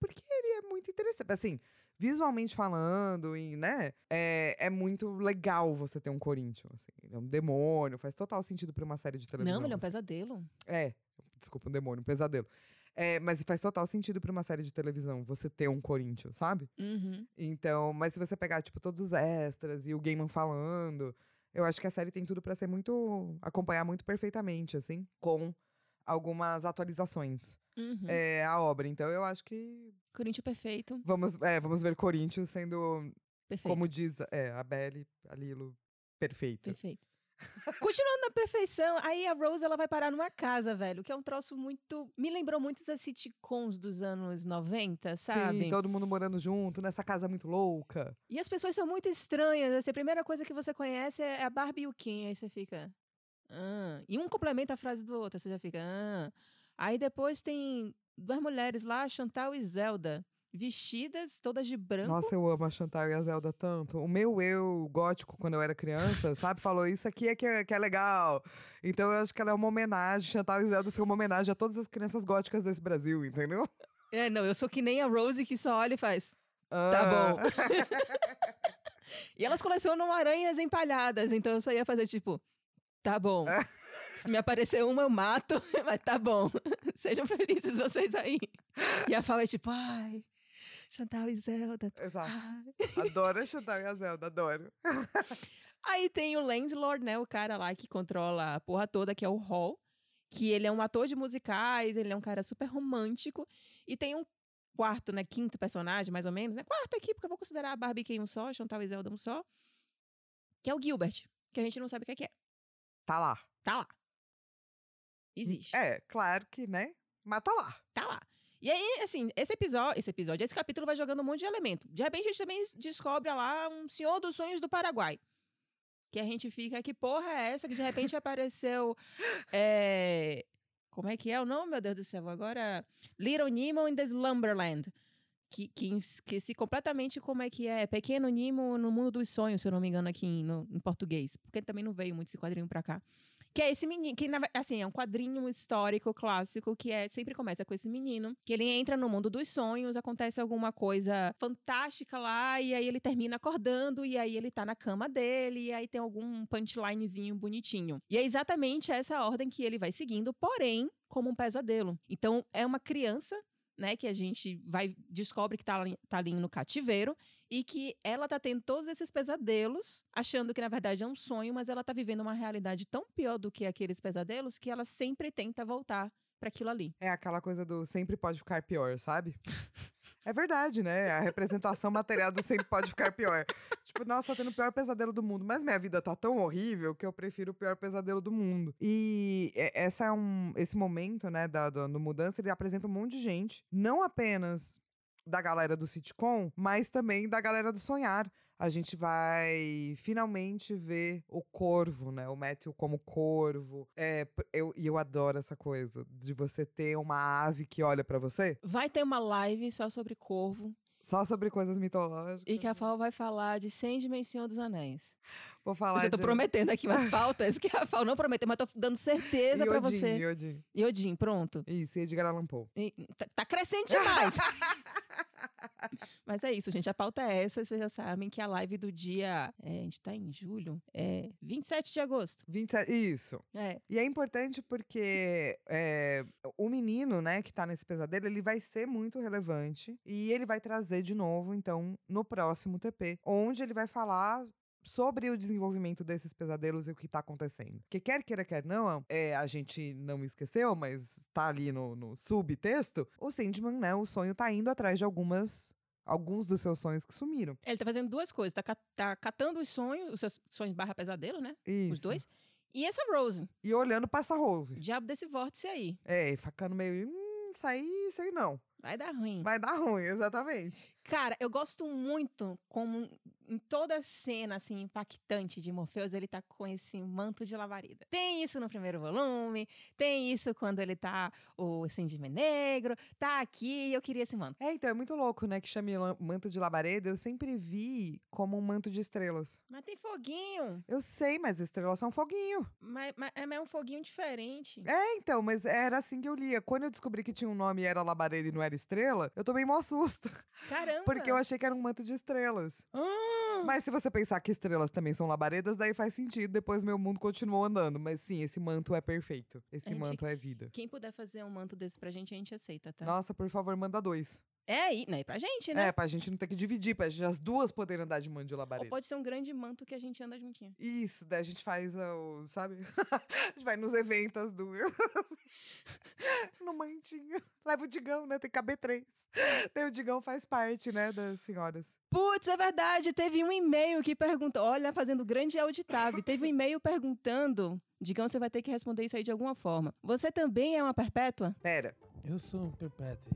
Porque ele é muito interessante. Assim, visualmente falando, e, né? É, é muito legal você ter um Corinthians. Assim. Ele é um demônio, faz total sentido pra uma série de televisão. Não, ele é um assim. pesadelo. É, desculpa, um demônio, um pesadelo. É, mas faz total sentido pra uma série de televisão você ter um Corinthians, sabe? Uhum. Então, mas se você pegar, tipo, todos os extras e o Gaiman falando, eu acho que a série tem tudo pra ser muito. acompanhar muito perfeitamente, assim, com algumas atualizações. Uhum. É, a obra. Então eu acho que Corinthians perfeito. vamos, é, vamos ver Corinthians sendo, Perfeito. como diz é, a Belle, a Lilo, perfeita. Perfeito. Continuando na perfeição, aí a Rose ela vai parar numa casa, velho, que é um troço muito. Me lembrou muito das sitcoms dos anos 90, sabe? Sim, todo mundo morando junto, nessa casa muito louca. E as pessoas são muito estranhas. Assim, a primeira coisa que você conhece é a Barbie e o Ken. Aí você fica. Ah. E um complementa a frase do outro, você já fica. Ah. Aí depois tem duas mulheres lá, Chantal e Zelda vestidas, todas de branco. Nossa, eu amo a Chantal e a Zelda tanto. O meu eu gótico, quando eu era criança, sabe, falou isso aqui é que, é que é legal. Então eu acho que ela é uma homenagem, Chantal e Zelda são uma homenagem a todas as crianças góticas desse Brasil, entendeu? É, não, eu sou que nem a Rose que só olha e faz. Ah. Tá bom. e elas colecionam aranhas empalhadas, então eu só ia fazer tipo, tá bom. Se me aparecer uma, eu mato, mas tá bom. Sejam felizes vocês aí. E a Fala é tipo, ai, Chantal e Zelda. Exato. Adoro a Chantal e a Zelda, adoro. Aí tem o Landlord, né? O cara lá que controla a porra toda, que é o Hall. Que ele é um ator de musicais, ele é um cara super romântico. E tem um quarto, né? Quinto personagem, mais ou menos, né? Quarto aqui, porque eu vou considerar a Barbie um só, Chantal e Zelda um só. Que é o Gilbert, que a gente não sabe o que é. Que é. Tá lá. Tá lá. Existe. É, claro que, né? Mas tá lá. Tá lá. E aí, assim, esse episódio, esse episódio, esse capítulo vai jogando um monte de elemento. De repente, a gente também descobre lá um Senhor dos Sonhos do Paraguai. Que a gente fica, que porra é essa? Que de repente apareceu. É... Como é que é o nome, meu Deus do céu? Agora. Little Nemo in the Slumberland. Que, que esqueci completamente como é que é. Pequeno Nemo no Mundo dos Sonhos, se eu não me engano, aqui em, no, em português. Porque também não veio muito esse quadrinho pra cá. Que é esse menino, que assim, é um quadrinho histórico clássico que é sempre começa com esse menino, que ele entra no mundo dos sonhos, acontece alguma coisa fantástica lá e aí ele termina acordando e aí ele tá na cama dele e aí tem algum punchlinezinho bonitinho. E é exatamente essa ordem que ele vai seguindo, porém como um pesadelo. Então é uma criança né, que a gente vai descobre que tá, tá ali no cativeiro e que ela tá tendo todos esses pesadelos, achando que na verdade é um sonho, mas ela tá vivendo uma realidade tão pior do que aqueles pesadelos que ela sempre tenta voltar para aquilo ali. É aquela coisa do sempre pode ficar pior, sabe? é verdade, né? A representação material do sempre pode ficar pior. Tipo, nossa, tá tendo o pior pesadelo do mundo, mas minha vida tá tão horrível que eu prefiro o pior pesadelo do mundo. E essa é um, esse momento, né, da, da mudança, ele apresenta um monte de gente, não apenas da galera do sitcom, mas também da galera do sonhar a gente vai finalmente ver o corvo, né? O Matthew como corvo. É, eu, e eu adoro essa coisa de você ter uma ave que olha para você. Vai ter uma live só sobre corvo. Só sobre coisas mitológicas. E que a Fal vai falar de Sandman e Senhor dos Anéis. Vou falar eu já tô de... prometendo aqui umas pautas que a Fal não prometeu, mas tô dando certeza para você. Iodin. Iodin, pronto. Isso, e Edgar Allan Poe. E, tá, tá crescendo demais. Mas é isso, gente. A pauta é essa. Vocês já sabem que a live do dia. É, a gente tá em julho. É 27 de agosto. 27, isso. É. E é importante porque é, o menino, né, que tá nesse pesadelo, ele vai ser muito relevante. E ele vai trazer de novo, então, no próximo TP, onde ele vai falar sobre o desenvolvimento desses pesadelos e o que está acontecendo. Que quer queira, quer não, é, a gente não esqueceu, mas tá ali no, no subtexto, o Sandman, né, o sonho tá indo atrás de algumas alguns dos seus sonhos que sumiram. Ele tá fazendo duas coisas, tá, tá catando os sonhos, os seus sonhos barra pesadelo, né? Isso. Os dois. E essa Rose. E olhando pra essa Rose. Diabo desse vórtice aí. É, ficando meio, hum, isso aí, isso aí não. Vai dar ruim. Vai dar ruim, exatamente. Cara, eu gosto muito como em toda cena assim impactante de Morpheus, ele tá com esse manto de labareda. Tem isso no primeiro volume, tem isso quando ele tá o Sandman negro, tá aqui, eu queria esse manto. É, então é muito louco, né, que chame manto de labareda, eu sempre vi como um manto de estrelas. Mas tem foguinho. Eu sei, mas estrelas são foguinho. Mas, mas é um foguinho diferente. É, então, mas era assim que eu lia. Quando eu descobri que tinha um nome e era labareda e não era estrela, eu tomei mó susto. Caramba! Porque eu achei que era um manto de estrelas. Ah. Mas se você pensar que estrelas também são labaredas, daí faz sentido. Depois meu mundo continuou andando. Mas sim, esse manto é perfeito. Esse gente, manto é vida. Quem puder fazer um manto desse pra gente, a gente aceita, tá? Nossa, por favor, manda dois. É aí, né? Pra gente, né? É, pra gente não ter que dividir, pra gente, as duas poderem andar de mão de Ou labareda. pode ser um grande manto que a gente anda juntinho. Isso, daí a gente faz, o, sabe? a gente vai nos eventos as duas. no mantinho. Leva o Digão, né? Tem que caber três. Daí o Digão faz parte, né, das senhoras. Putz, é verdade. Teve um e-mail que perguntou. Olha, fazendo grande auditável. Teve um e-mail perguntando. Digão, você vai ter que responder isso aí de alguma forma. Você também é uma perpétua? Pera. Eu sou um perpétuo.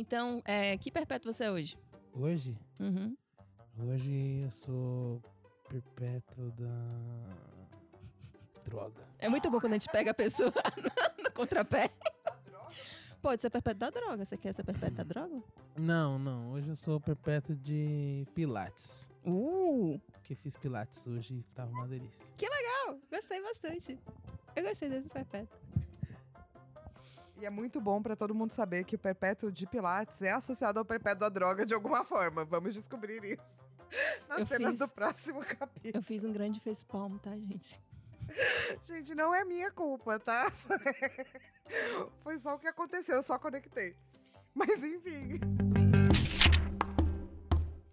Então, é, que perpétua você é hoje? Hoje, Uhum. hoje eu sou perpétuo da droga. É muito bom quando a gente pega a pessoa no contrapé. Pode ser perpétuo da droga. Você quer ser perpétuo da droga? Não, não. Hoje eu sou perpétuo de pilates. Uh! Porque fiz pilates hoje e tava uma delícia. Legal, gostei bastante. Eu gostei desse perpétuo. E é muito bom pra todo mundo saber que o perpétuo de Pilates é associado ao perpétuo da droga de alguma forma. Vamos descobrir isso nas Eu cenas fiz- do próximo capítulo. Eu fiz um grande face palm, tá, gente? Gente, não é minha culpa, tá? Foi só o que aconteceu, eu só conectei. Mas enfim.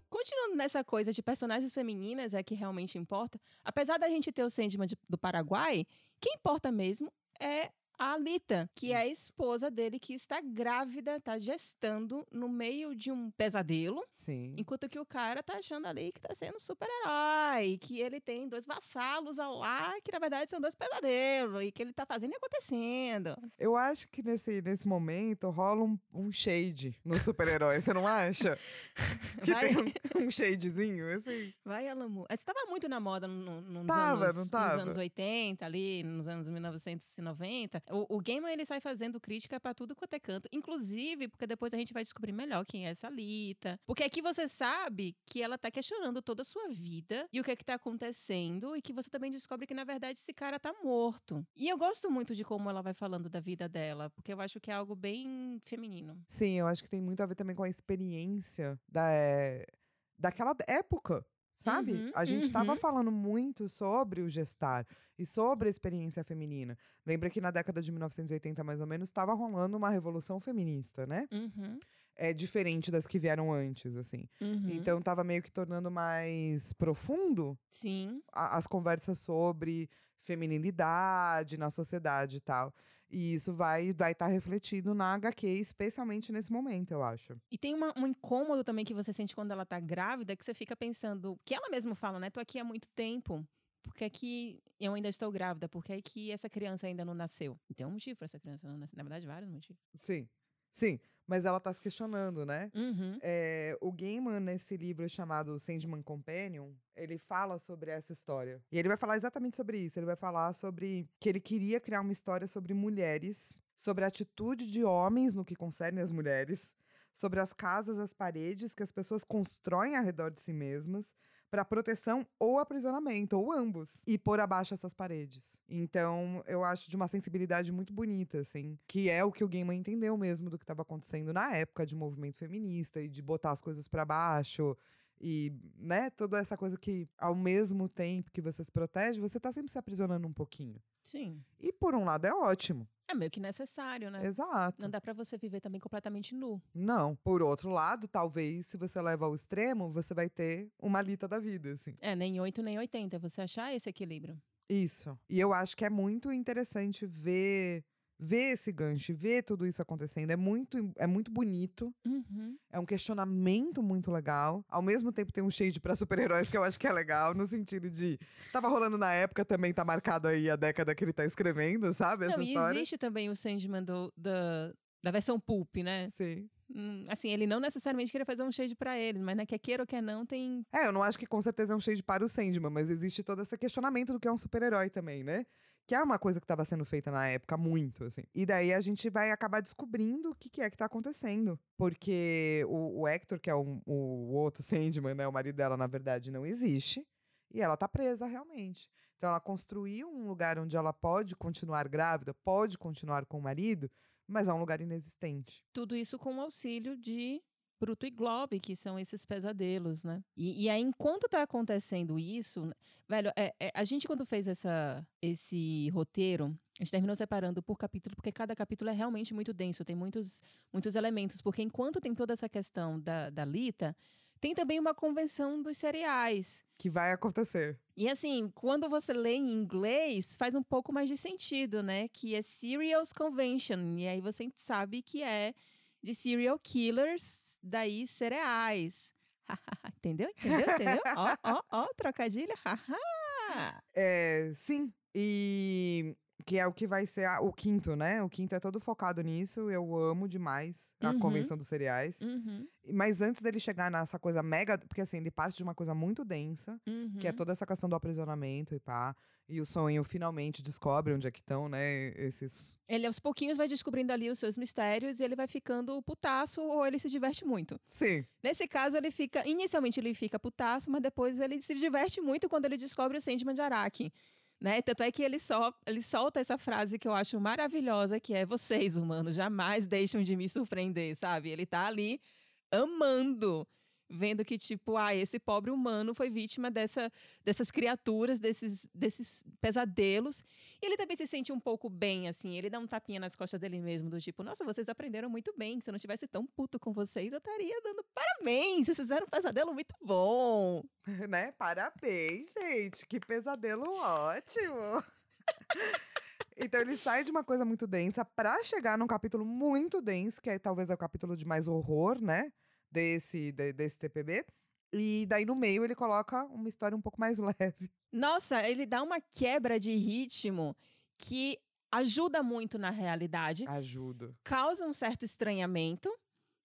Continuando nessa coisa de personagens femininas é que realmente importa. Apesar da gente ter o Sandman de- do Paraguai, quem importa mesmo é a Alita, que é a esposa dele que está grávida, tá gestando no meio de um pesadelo, Sim. enquanto que o cara tá achando ali que tá sendo super-herói, que ele tem dois vassalos lá, que na verdade são dois pesadelos, e que ele tá fazendo e acontecendo. Eu acho que nesse, nesse momento rola um, um shade no super-herói, você não acha? Que Vai, tem um, um shadezinho, assim. vai Alamu. Você tava muito na moda no, no, nos, Tava, anos, nos anos 80, ali, nos anos 1990. O, o Gaiman, ele sai fazendo crítica pra tudo quanto é canto. Inclusive, porque depois a gente vai descobrir melhor quem é essa Lita. Porque aqui você sabe que ela tá questionando toda a sua vida e o que é que tá acontecendo. E que você também descobre que, na verdade, esse cara tá morto. E eu gosto muito de como ela vai falando da vida dela. Porque eu acho que é algo bem feminino. Sim, eu acho que tem muito a ver também com a experiência da, é, daquela época. Sabe? Uhum, a gente estava uhum. falando muito sobre o gestar e sobre a experiência feminina. Lembra que na década de 1980, mais ou menos, estava rolando uma revolução feminista, né? Uhum. É diferente das que vieram antes, assim. uhum. Então tava meio que tornando mais profundo Sim. a- as conversas sobre feminilidade na sociedade e tal. E isso vai vai estar refletido na HQ, especialmente nesse momento, eu acho. E tem uma- um incômodo também que você sente quando ela tá grávida, que você fica pensando, que ela mesma fala, né? Tô aqui há muito tempo. Por que é que eu ainda estou grávida? Por que é que essa criança ainda não nasceu? Tem um motivo pra essa criança não nascer. Na verdade, vários motivos. Sim. Sim, mas ela tá se questionando, né? Uhum. É, o Gaiman, nesse livro chamado Sandman Companion, ele fala sobre essa história. E ele vai falar exatamente sobre isso. Ele vai falar sobre que ele queria criar uma história sobre mulheres, sobre a atitude de homens no que concerne as mulheres, sobre as casas, as paredes que as pessoas constroem ao redor de si mesmas para proteção ou aprisionamento, ou ambos, e pôr abaixo essas paredes. Então, eu acho de uma sensibilidade muito bonita, assim, que é o que o Gaiman entendeu mesmo do que estava acontecendo na época de movimento feminista e de botar as coisas para baixo e, né, toda essa coisa que ao mesmo tempo que você se protege, você tá sempre se aprisionando um pouquinho. Sim. E por um lado é ótimo. É meio que necessário, né? Exato. Não dá pra você viver também completamente nu. Não. Por outro lado, talvez se você leva ao extremo, você vai ter uma lita da vida, assim. É, nem 8 nem 80. Você achar esse equilíbrio. Isso. E eu acho que é muito interessante ver ver esse gancho, ver tudo isso acontecendo. É muito é muito bonito. Uhum. É um questionamento muito legal. Ao mesmo tempo tem um shade pra super-heróis que eu acho que é legal, no sentido de tava rolando na época, também tá marcado aí a década que ele tá escrevendo, sabe? Essa Não, e história. existe também o Sandman do, da, da versão pulp, né? Sim. Hum, Assim, ele não necessariamente queria fazer um shade pra eles, mas né, quer queira ou quer não, tem É, eu não acho que com certeza é um shade para o Sandman, mas existe todo esse questionamento do que é um super-herói também, né? Que é uma coisa que estava sendo feita na época muito, assim. E daí a gente vai acabar descobrindo o que, que é que tá acontecendo. Porque o, o Hector, que é o, o outro Sandman, né? O marido dela, na verdade, não existe. E ela tá presa realmente. Então ela construiu um lugar onde ela pode continuar grávida, pode continuar com o marido, mas é um lugar inexistente. tudo isso com o auxílio de Bruto e Globe, que são esses pesadelos, né? E, e aí, enquanto tá acontecendo isso, velho, é, é, a gente quando fez essa, esse roteiro, a gente terminou separando por capítulo, porque cada capítulo é realmente muito denso, tem muitos, muitos elementos. Porque enquanto tem toda essa questão da, da Lita, tem também uma convenção dos cereais. Que vai acontecer. E assim, quando você lê em inglês, faz um pouco mais de sentido, né? Que é Cereals Convention. E aí você sabe que é de serial killers, daí cereais. Entendeu? Entendeu? Entendeu? Ó, ó, ó, trocadilho. É, sim. E que é o que vai ser a- o quinto, né? O quinto é todo focado nisso. Eu amo demais a Uhum. convenção dos cereais. Uhum, Mas antes dele chegar nessa coisa mega. Porque assim, ele parte de uma coisa muito densa, que é uhum. toda essa questão do aprisionamento e pá. E o sonho finalmente descobre onde é que estão, né? Esses. Ele aos pouquinhos vai descobrindo ali os seus mistérios e ele vai ficando putaço ou ele se diverte muito. Sim. Nesse caso, ele fica. Inicialmente ele fica putaço, mas depois ele se diverte muito quando ele descobre o Sandman de Araki. Né? Tanto é que ele, só, ele solta essa frase que eu acho maravilhosa, que é vocês, humanos, jamais deixam de me surpreender, sabe? Ele tá ali amando, vendo que, tipo, ah, esse pobre humano foi vítima dessa, dessas criaturas, desses, desses pesadelos. E ele também se sente um pouco bem, assim. Ele dá um tapinha nas costas dele mesmo, do tipo, nossa, vocês aprenderam muito bem. Se eu não tivesse tão puto com vocês, eu estaria dando parabéns. Vocês fizeram um pesadelo muito bom. né? Parabéns, gente. Que pesadelo ótimo. então ele sai de uma coisa muito densa pra chegar num capítulo muito denso, que é talvez é o capítulo de mais horror, né? Desse, de- desse TPB. E daí no meio ele coloca uma história um pouco mais leve. Nossa, ele dá uma quebra de ritmo que ajuda muito na realidade, Ajuda. causa um certo estranhamento,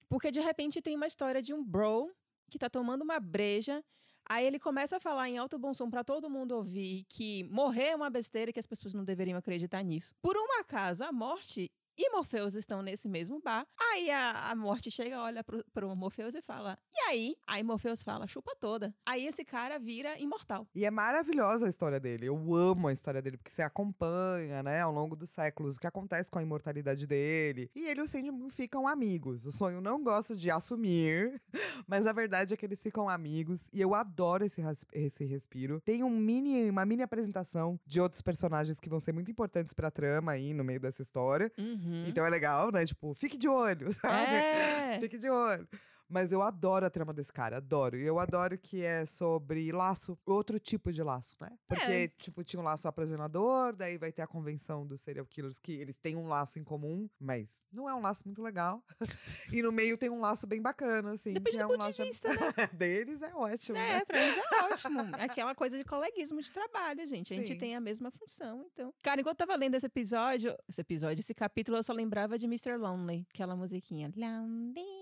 porque de repente tem uma história de um bro que tá tomando uma breja. Aí ele começa a falar em alto bom som pra todo mundo ouvir que morrer é uma besteira e que as pessoas não deveriam acreditar nisso. Por um acaso, a morte e Morpheus estão nesse mesmo bar. Aí a, a morte chega, olha pro, pro Morpheus e fala: E aí? Aí Morpheus fala: chupa toda. Aí esse cara vira imortal. E é maravilhosa a história dele. Eu amo a história dele, porque você acompanha, né, ao longo dos séculos, o que acontece com a imortalidade dele. E ele e o Sandman ficam amigos. O sonho não gosta de assumir, mas a verdade é que eles ficam amigos. E eu adoro esse, esse respiro. Tem um mini, uma mini apresentação de outros personagens que vão ser muito importantes pra trama aí no meio dessa história. Uhum. Então é legal, né? Tipo, fique de olho, sabe? É. Fique de olho. Mas eu adoro a trama desse cara, adoro. E eu adoro que é sobre laço, outro tipo de laço, né? Porque, É. tipo, tinha um laço aprisionador, daí vai ter a convenção dos serial killers, que eles têm um laço em comum, mas não é um laço muito legal. e no meio tem um laço bem bacana, assim. Depende que é um ponto de laço vista, né? deles é ótimo, É, né? pra eles é ótimo. Aquela coisa de coleguismo de trabalho, gente. A gente Sim. tem a mesma função, então. Cara, enquanto eu tava lendo esse episódio, esse episódio, esse capítulo, eu só lembrava de Mr. Lonely, aquela musiquinha. Lonely,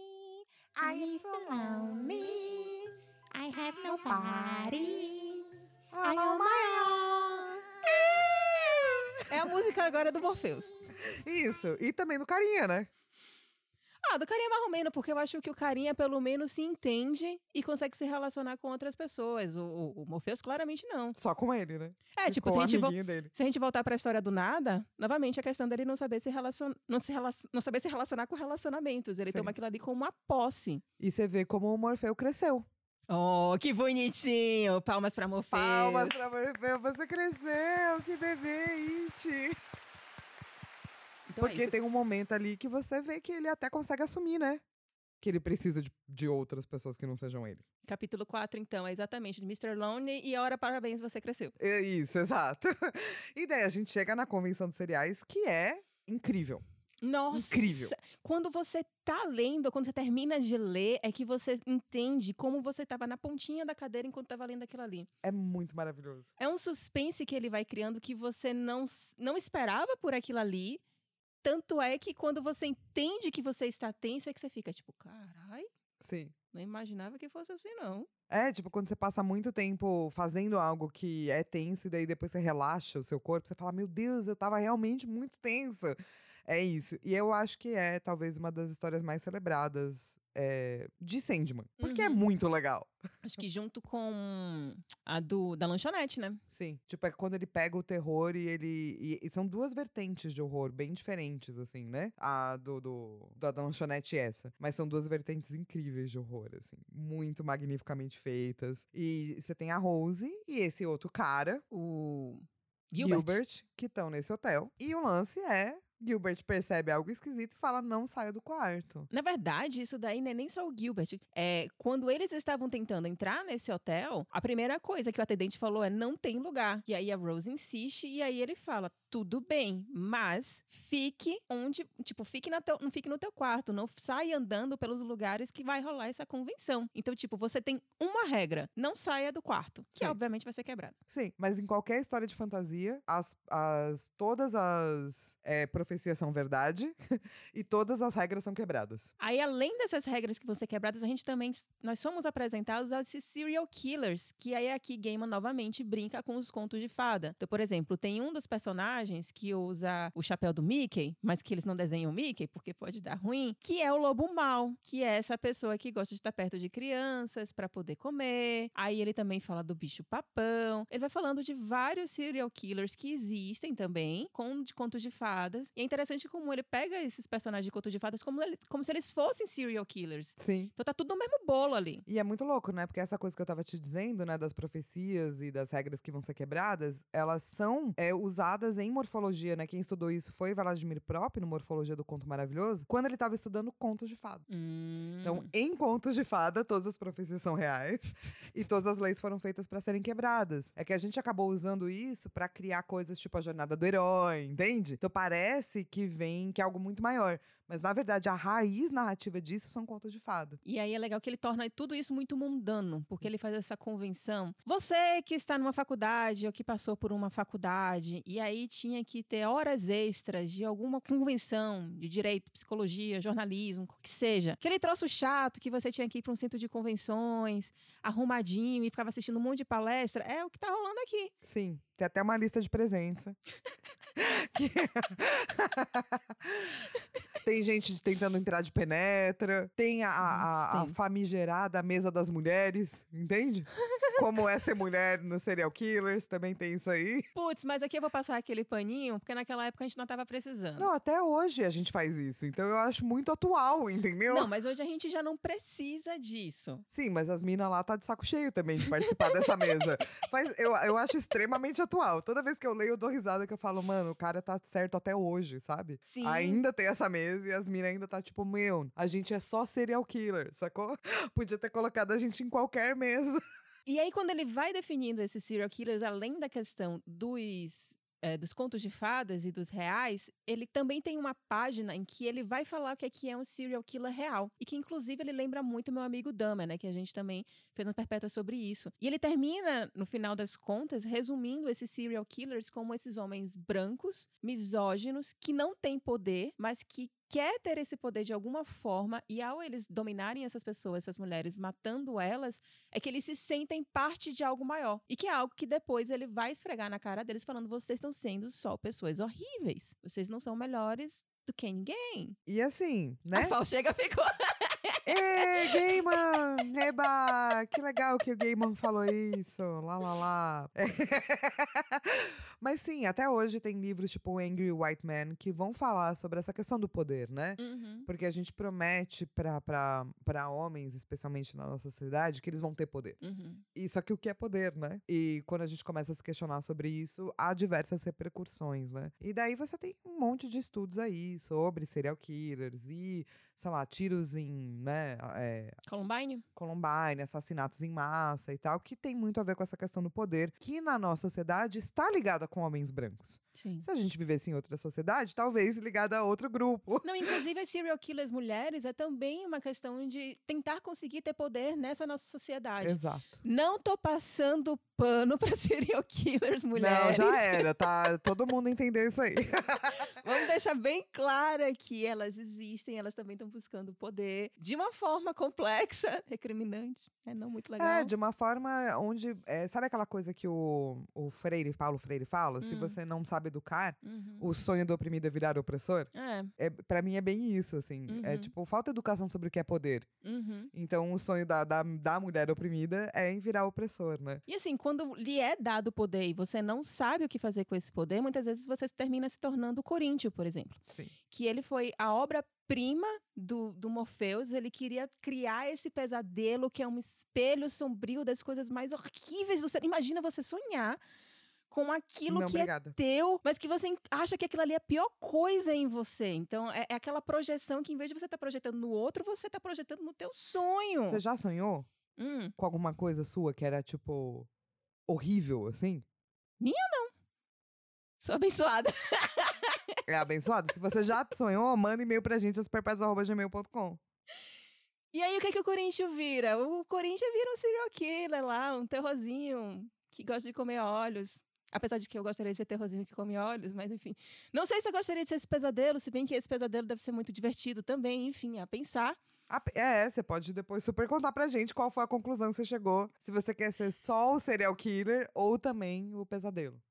I am so lonely, I have nobody, I am my own. É a música agora do Morpheus. Isso. E também do carinha, né? Ah, do carinha marromeno, porque eu acho que o carinha pelo menos se entende e consegue se relacionar com outras pessoas. O, o, o Morpheus claramente não. Só com ele, né? É, tipo, Ficou se a gente dele. Se a gente voltar pra história do nada, novamente a questão dele não saber se relacionar, não, se relac- não saber se relacionar com relacionamentos. Ele Sim. toma aquilo ali como uma posse. E você vê como o Morfeu cresceu. Oh, que bonitinho! Palmas pra Morpheus. Palmas pra Morfeu, você cresceu, que bebê, It. Então é Porque isso. tem um momento ali que você vê que ele até consegue assumir, né? Que ele precisa de, de outras pessoas que não sejam ele. Capítulo 4, então, é exatamente de Mr. Lonely e ora parabéns, você cresceu. É isso, exato. E daí a gente chega na convenção dos cereais, que é incrível. Nossa! Incrível. Quando você tá lendo, quando você termina de ler, é que você entende como você tava na pontinha da cadeira enquanto tava lendo aquilo ali. É muito maravilhoso. É um suspense que ele vai criando que você não, não esperava por aquilo ali. Tanto é que quando você entende que você está tenso, é que você fica tipo, carai, Sim. não imaginava que fosse assim, não. É, tipo, quando você passa muito tempo fazendo algo que é tenso e daí depois você relaxa o seu corpo, você fala, meu Deus, eu tava realmente muito tenso. É isso. E eu acho que é talvez uma das histórias mais celebradas é, de Sandman. Porque é Uhum. muito legal. Acho que junto com a do, da lanchonete, né? Sim. Tipo, é quando ele pega o terror e ele. E, e são duas vertentes de horror bem diferentes, assim, né? A do, do da da lanchonete e essa. Mas são duas vertentes incríveis de horror, assim. Muito magnificamente feitas. E você tem a Rose e esse outro cara, O Gilbert. Gilbert, que estão nesse hotel. E o lance é. Gilbert percebe algo esquisito e fala: não saia do quarto. Na verdade, isso daí não é nem só o Gilbert. É, quando eles estavam tentando entrar nesse hotel, a primeira coisa que o atendente falou é não tem lugar. E aí a Rose insiste e aí ele fala: tudo bem, mas fique onde, tipo, fique, na teu, não fique no teu quarto, não saia andando pelos lugares que vai rolar essa convenção. Então, tipo, você tem uma regra: não saia do quarto, que Sim. obviamente vai ser quebrado. Sim, mas em qualquer história de fantasia, as, as, todas as é, profecias são verdade e todas as regras são quebradas. Aí, além dessas regras que vão ser quebradas, a gente também. Nós somos apresentados a esses serial killers, que aí aqui Gaiman novamente brinca com os contos de fada. Então, por exemplo, tem um dos personagens que usa o chapéu do Mickey, mas que eles não desenham o Mickey, porque pode dar ruim, que é o lobo mau, que é essa pessoa que gosta de estar perto de crianças para poder comer. Aí ele também fala do bicho papão. Ele vai falando de vários serial killers que existem também, com de contos de fadas. E é interessante como ele pega esses personagens de contos de fadas como, ele- como se eles fossem serial killers. Sim. Então tá tudo no mesmo bolo ali. E é muito louco, né? Porque essa coisa que eu tava te dizendo, né, das profecias e das regras que vão ser quebradas, elas são é, usadas em morfologia, né? Quem estudou isso foi Vladimir Prop, no Morfologia do Conto Maravilhoso, quando ele tava estudando contos de fada. Então, Hum. em contos de fada, todas as profecias são reais e todas as leis foram feitas para serem quebradas. É que a gente acabou usando isso para criar coisas tipo a jornada do herói, entende? Então parece que vem que é algo muito maior, mas na verdade a raiz narrativa disso são contos de fada. E aí é legal que ele torna tudo isso muito mundano, porque ele faz essa convenção. Você que está numa faculdade ou que passou por uma faculdade e aí tinha que ter horas extras de alguma convenção de direito, psicologia, jornalismo, o que seja. Aquele troço chato que você tinha que ir para um centro de convenções, arrumadinho e ficava assistindo um monte de palestra, é o que tá rolando aqui. Sim, tem até uma lista de presença. Que- tem gente tentando entrar de penetra, tem a, a- a Nossa, tem. famigerada mesa das mulheres, entende? Como é ser mulher no serial killers, também tem isso aí. Putz, mas aqui eu vou passar aquele paninho, porque naquela época a gente não tava precisando. Não, até hoje a gente faz isso, então eu acho muito atual, entendeu? Não, mas hoje a gente já não precisa disso. Sim, mas as minas lá tá de saco cheio também de participar dessa mesa. Faz, eu, eu acho extremamente atual. Toda vez que eu leio, eu dou risada que eu falo, mano, o cara tá certo até hoje, sabe? Sim. Ainda tem essa mesa e as minas ainda tá tipo, meu, a gente é só serial killer, sacou? Podia ter colocado a gente em qualquer mesa. E aí, quando ele vai definindo esses serial killers, além da questão dos, eh, dos contos de fadas e dos reais, ele também tem uma página em que ele vai falar o que é, que é um serial killer real. E que, inclusive, ele lembra muito meu amigo Dama, né? Que a gente também fez uma perpétua sobre isso. E ele termina, no final das contas, resumindo esses serial killers como esses homens brancos, misóginos, que não têm poder, mas que quer ter esse poder de alguma forma e ao eles dominarem essas pessoas, essas mulheres, matando elas, é que eles se sentem parte de algo maior. E que é algo que depois ele vai esfregar na cara deles falando: vocês estão sendo só pessoas horríveis. Vocês não são melhores do que ninguém. E assim, A né? Fal chega ficou. Ê, Gayman! Eba! Que legal que o Gayman falou isso. Lá, lá, lá. Mas sim, até hoje tem livros tipo Angry White Man que vão falar sobre essa questão do poder, né? Uhum. Porque a gente promete pra homens, especialmente na nossa sociedade, que eles vão ter poder. Uhum. E só que o que é poder, né? E quando a gente começa a se questionar sobre isso, há diversas repercussões, né? E daí você tem um monte de estudos aí sobre serial killers e, sei lá, tiros em, né, é, Columbine? Columbine, assassinatos em massa e tal, que tem muito a ver com essa questão do poder, que na nossa sociedade está ligada com homens brancos. Sim. Se a gente vivesse em outra sociedade, talvez ligada a outro grupo. Não, inclusive as serial killers mulheres é também uma questão de tentar conseguir ter poder nessa nossa sociedade. Exato. Não tô passando pano pra serial killers mulheres. Não, já era, tá? Todo mundo entendeu isso aí. Vamos deixar bem claro que elas existem, elas também estão buscando poder de uma forma complexa, recriminante. É não muito legal. É, de uma forma onde. é, sabe aquela coisa que o, o Freire, Paulo Freire fala? Se Hum. você não sabe educar, Uhum. o sonho do oprimido é virar opressor? É. É, para mim é bem isso, assim. É Uhum. tipo, falta educação sobre o que é poder. Uhum. Então, o sonho da, da, da mulher oprimida é em virar opressor, né? E assim, quando lhe é dado poder e você não sabe o que fazer com esse poder, muitas vezes você termina se tornando o Coríntio, por exemplo. Sim. Que ele foi a obra-prima do, do Morpheus. Ele queria criar esse pesadelo que é um espelho sombrio das coisas mais horríveis do ser. Imagina você sonhar com aquilo não, que é obrigada. teu, mas que você acha que aquilo ali é a pior coisa em você. Então, é, é aquela projeção que, em vez de você estar projetando no outro, você está projetando no teu sonho. Você já sonhou Hum, com alguma coisa sua que era, tipo, horrível, assim? Sou abençoada. É abençoado? Se você já sonhou, manda e-mail pra gente, superpets.gmail.com. E aí, o que, que o Corinthians vira? O Corinthians vira um serial killer lá, um terrorzinho que gosta de comer olhos. Apesar de que eu gostaria de ser terrorzinho que come olhos, mas enfim. Não sei se eu gostaria de ser esse pesadelo, se bem que esse pesadelo deve ser muito divertido também, enfim, a pensar. É, você pode depois super contar pra gente qual foi a conclusão que você chegou. Se você quer ser só o serial killer ou também o pesadelo.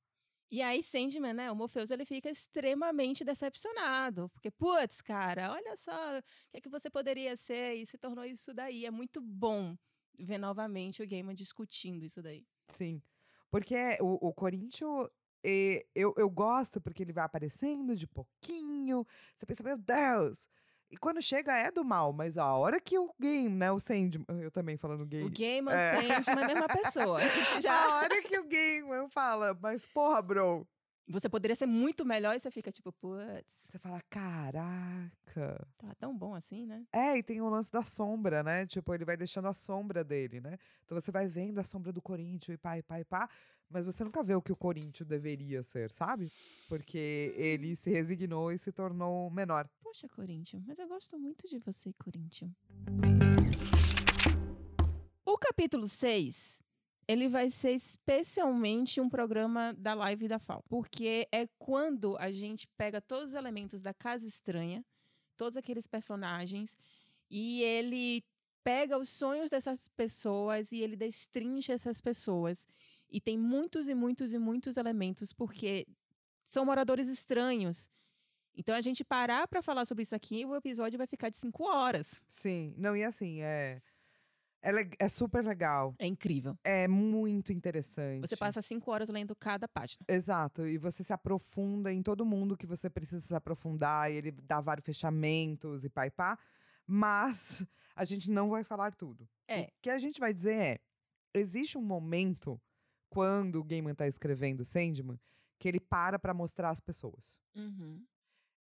E aí, Sandman, né? O Morpheus, ele fica extremamente decepcionado. Porque, putz, cara, olha só o que, é que você poderia ser e se tornou isso daí. É muito bom ver novamente o Gaiman discutindo isso daí. Sim. Porque o, o Corinthians, eu, eu gosto porque ele vai aparecendo de pouquinho. Você pensa, meu Deus! E quando chega é do mal, mas a hora que o game, né, o Sandman, eu também falando gay. O Gaiman, É. Sandman é a mesma pessoa. A já... A hora que o game fala, mas porra, bro. Você poderia ser muito melhor e você fica tipo, putz, Você fala, caraca. tá tão bom assim, né? É, e tem o lance da sombra, né? Tipo, ele vai deixando a sombra dele, né? Então você vai vendo a sombra do Corinthians e pá, e pá, e pá. Mas você nunca vê o que o Corinthians deveria ser, sabe? Porque ele se resignou e se tornou menor. Poxa, Corinthians, mas eu gosto muito de você, Corinthians. O capítulo 6, ele vai ser especialmente um programa da live da FAO. Porque é quando a gente pega todos os elementos da Casa Estranha, todos aqueles personagens, e ele pega os sonhos dessas pessoas e ele destrincha essas pessoas. E tem muitos e muitos e muitos elementos, porque são moradores estranhos. Então, a gente parar para falar sobre isso aqui, o episódio vai ficar de cinco horas. Sim, não, e assim, é. É, é super legal. É incrível. É muito interessante. Você passa cinco horas lendo cada página. Exato, e você se aprofunda em todo mundo que você precisa se aprofundar, e ele dá vários fechamentos e pá e pá. Mas a gente não vai falar tudo. É. O que a gente vai dizer é: existe um momento, quando o Gaiman tá escrevendo Sandman, que ele para pra mostrar as pessoas.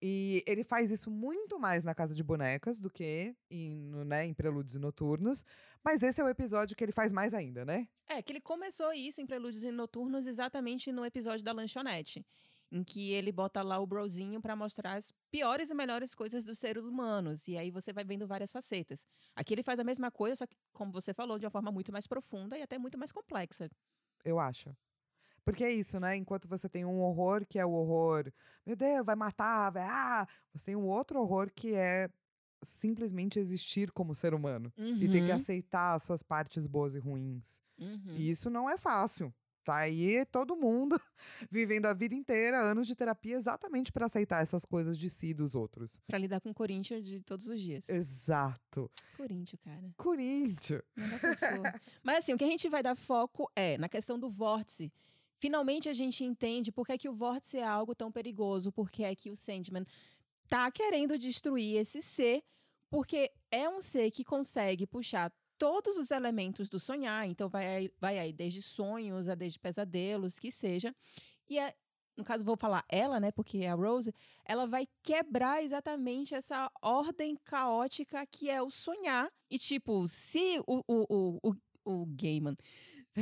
E ele faz isso muito mais na Casa de Bonecas do que em, no, né, em Prelúdios e Noturnos. Mas esse é o episódio que ele faz mais ainda, né? É, que ele começou isso em Prelúdios e Noturnos exatamente no episódio da lanchonete. Em que ele bota lá o brozinho pra mostrar as piores e melhores coisas dos seres humanos. E aí você vai vendo várias facetas. Aqui ele faz a mesma coisa, só que, como você falou, de uma forma muito mais profunda e até muito mais complexa. Eu acho. Porque é isso, né? Enquanto você tem um horror que é o horror, meu Deus, vai matar, vai, ah, você tem um outro horror que é simplesmente existir como ser humano e ter que Uhum, aceitar as suas partes boas e ruins. uhum. E isso não é fácil. Tá aí todo mundo vivendo a vida inteira, anos de terapia, exatamente para aceitar essas coisas de si e dos outros. Pra lidar com o Corinthians de todos os dias. Exato. Corinthians, cara. Corinthians. Mas assim, o que a gente vai dar foco é na questão do vórtice. Finalmente a gente entende por que, é que o vórtice é algo tão perigoso, porque é que o Sandman tá querendo destruir esse ser, porque é um ser que consegue puxar todos os elementos do sonhar, então vai aí, vai aí desde sonhos a desde pesadelos, que seja. E é, no caso vou falar ela, né, porque é a Rose, ela vai quebrar exatamente essa ordem caótica que é o sonhar. E tipo, se o, o, o, o, o Gaiman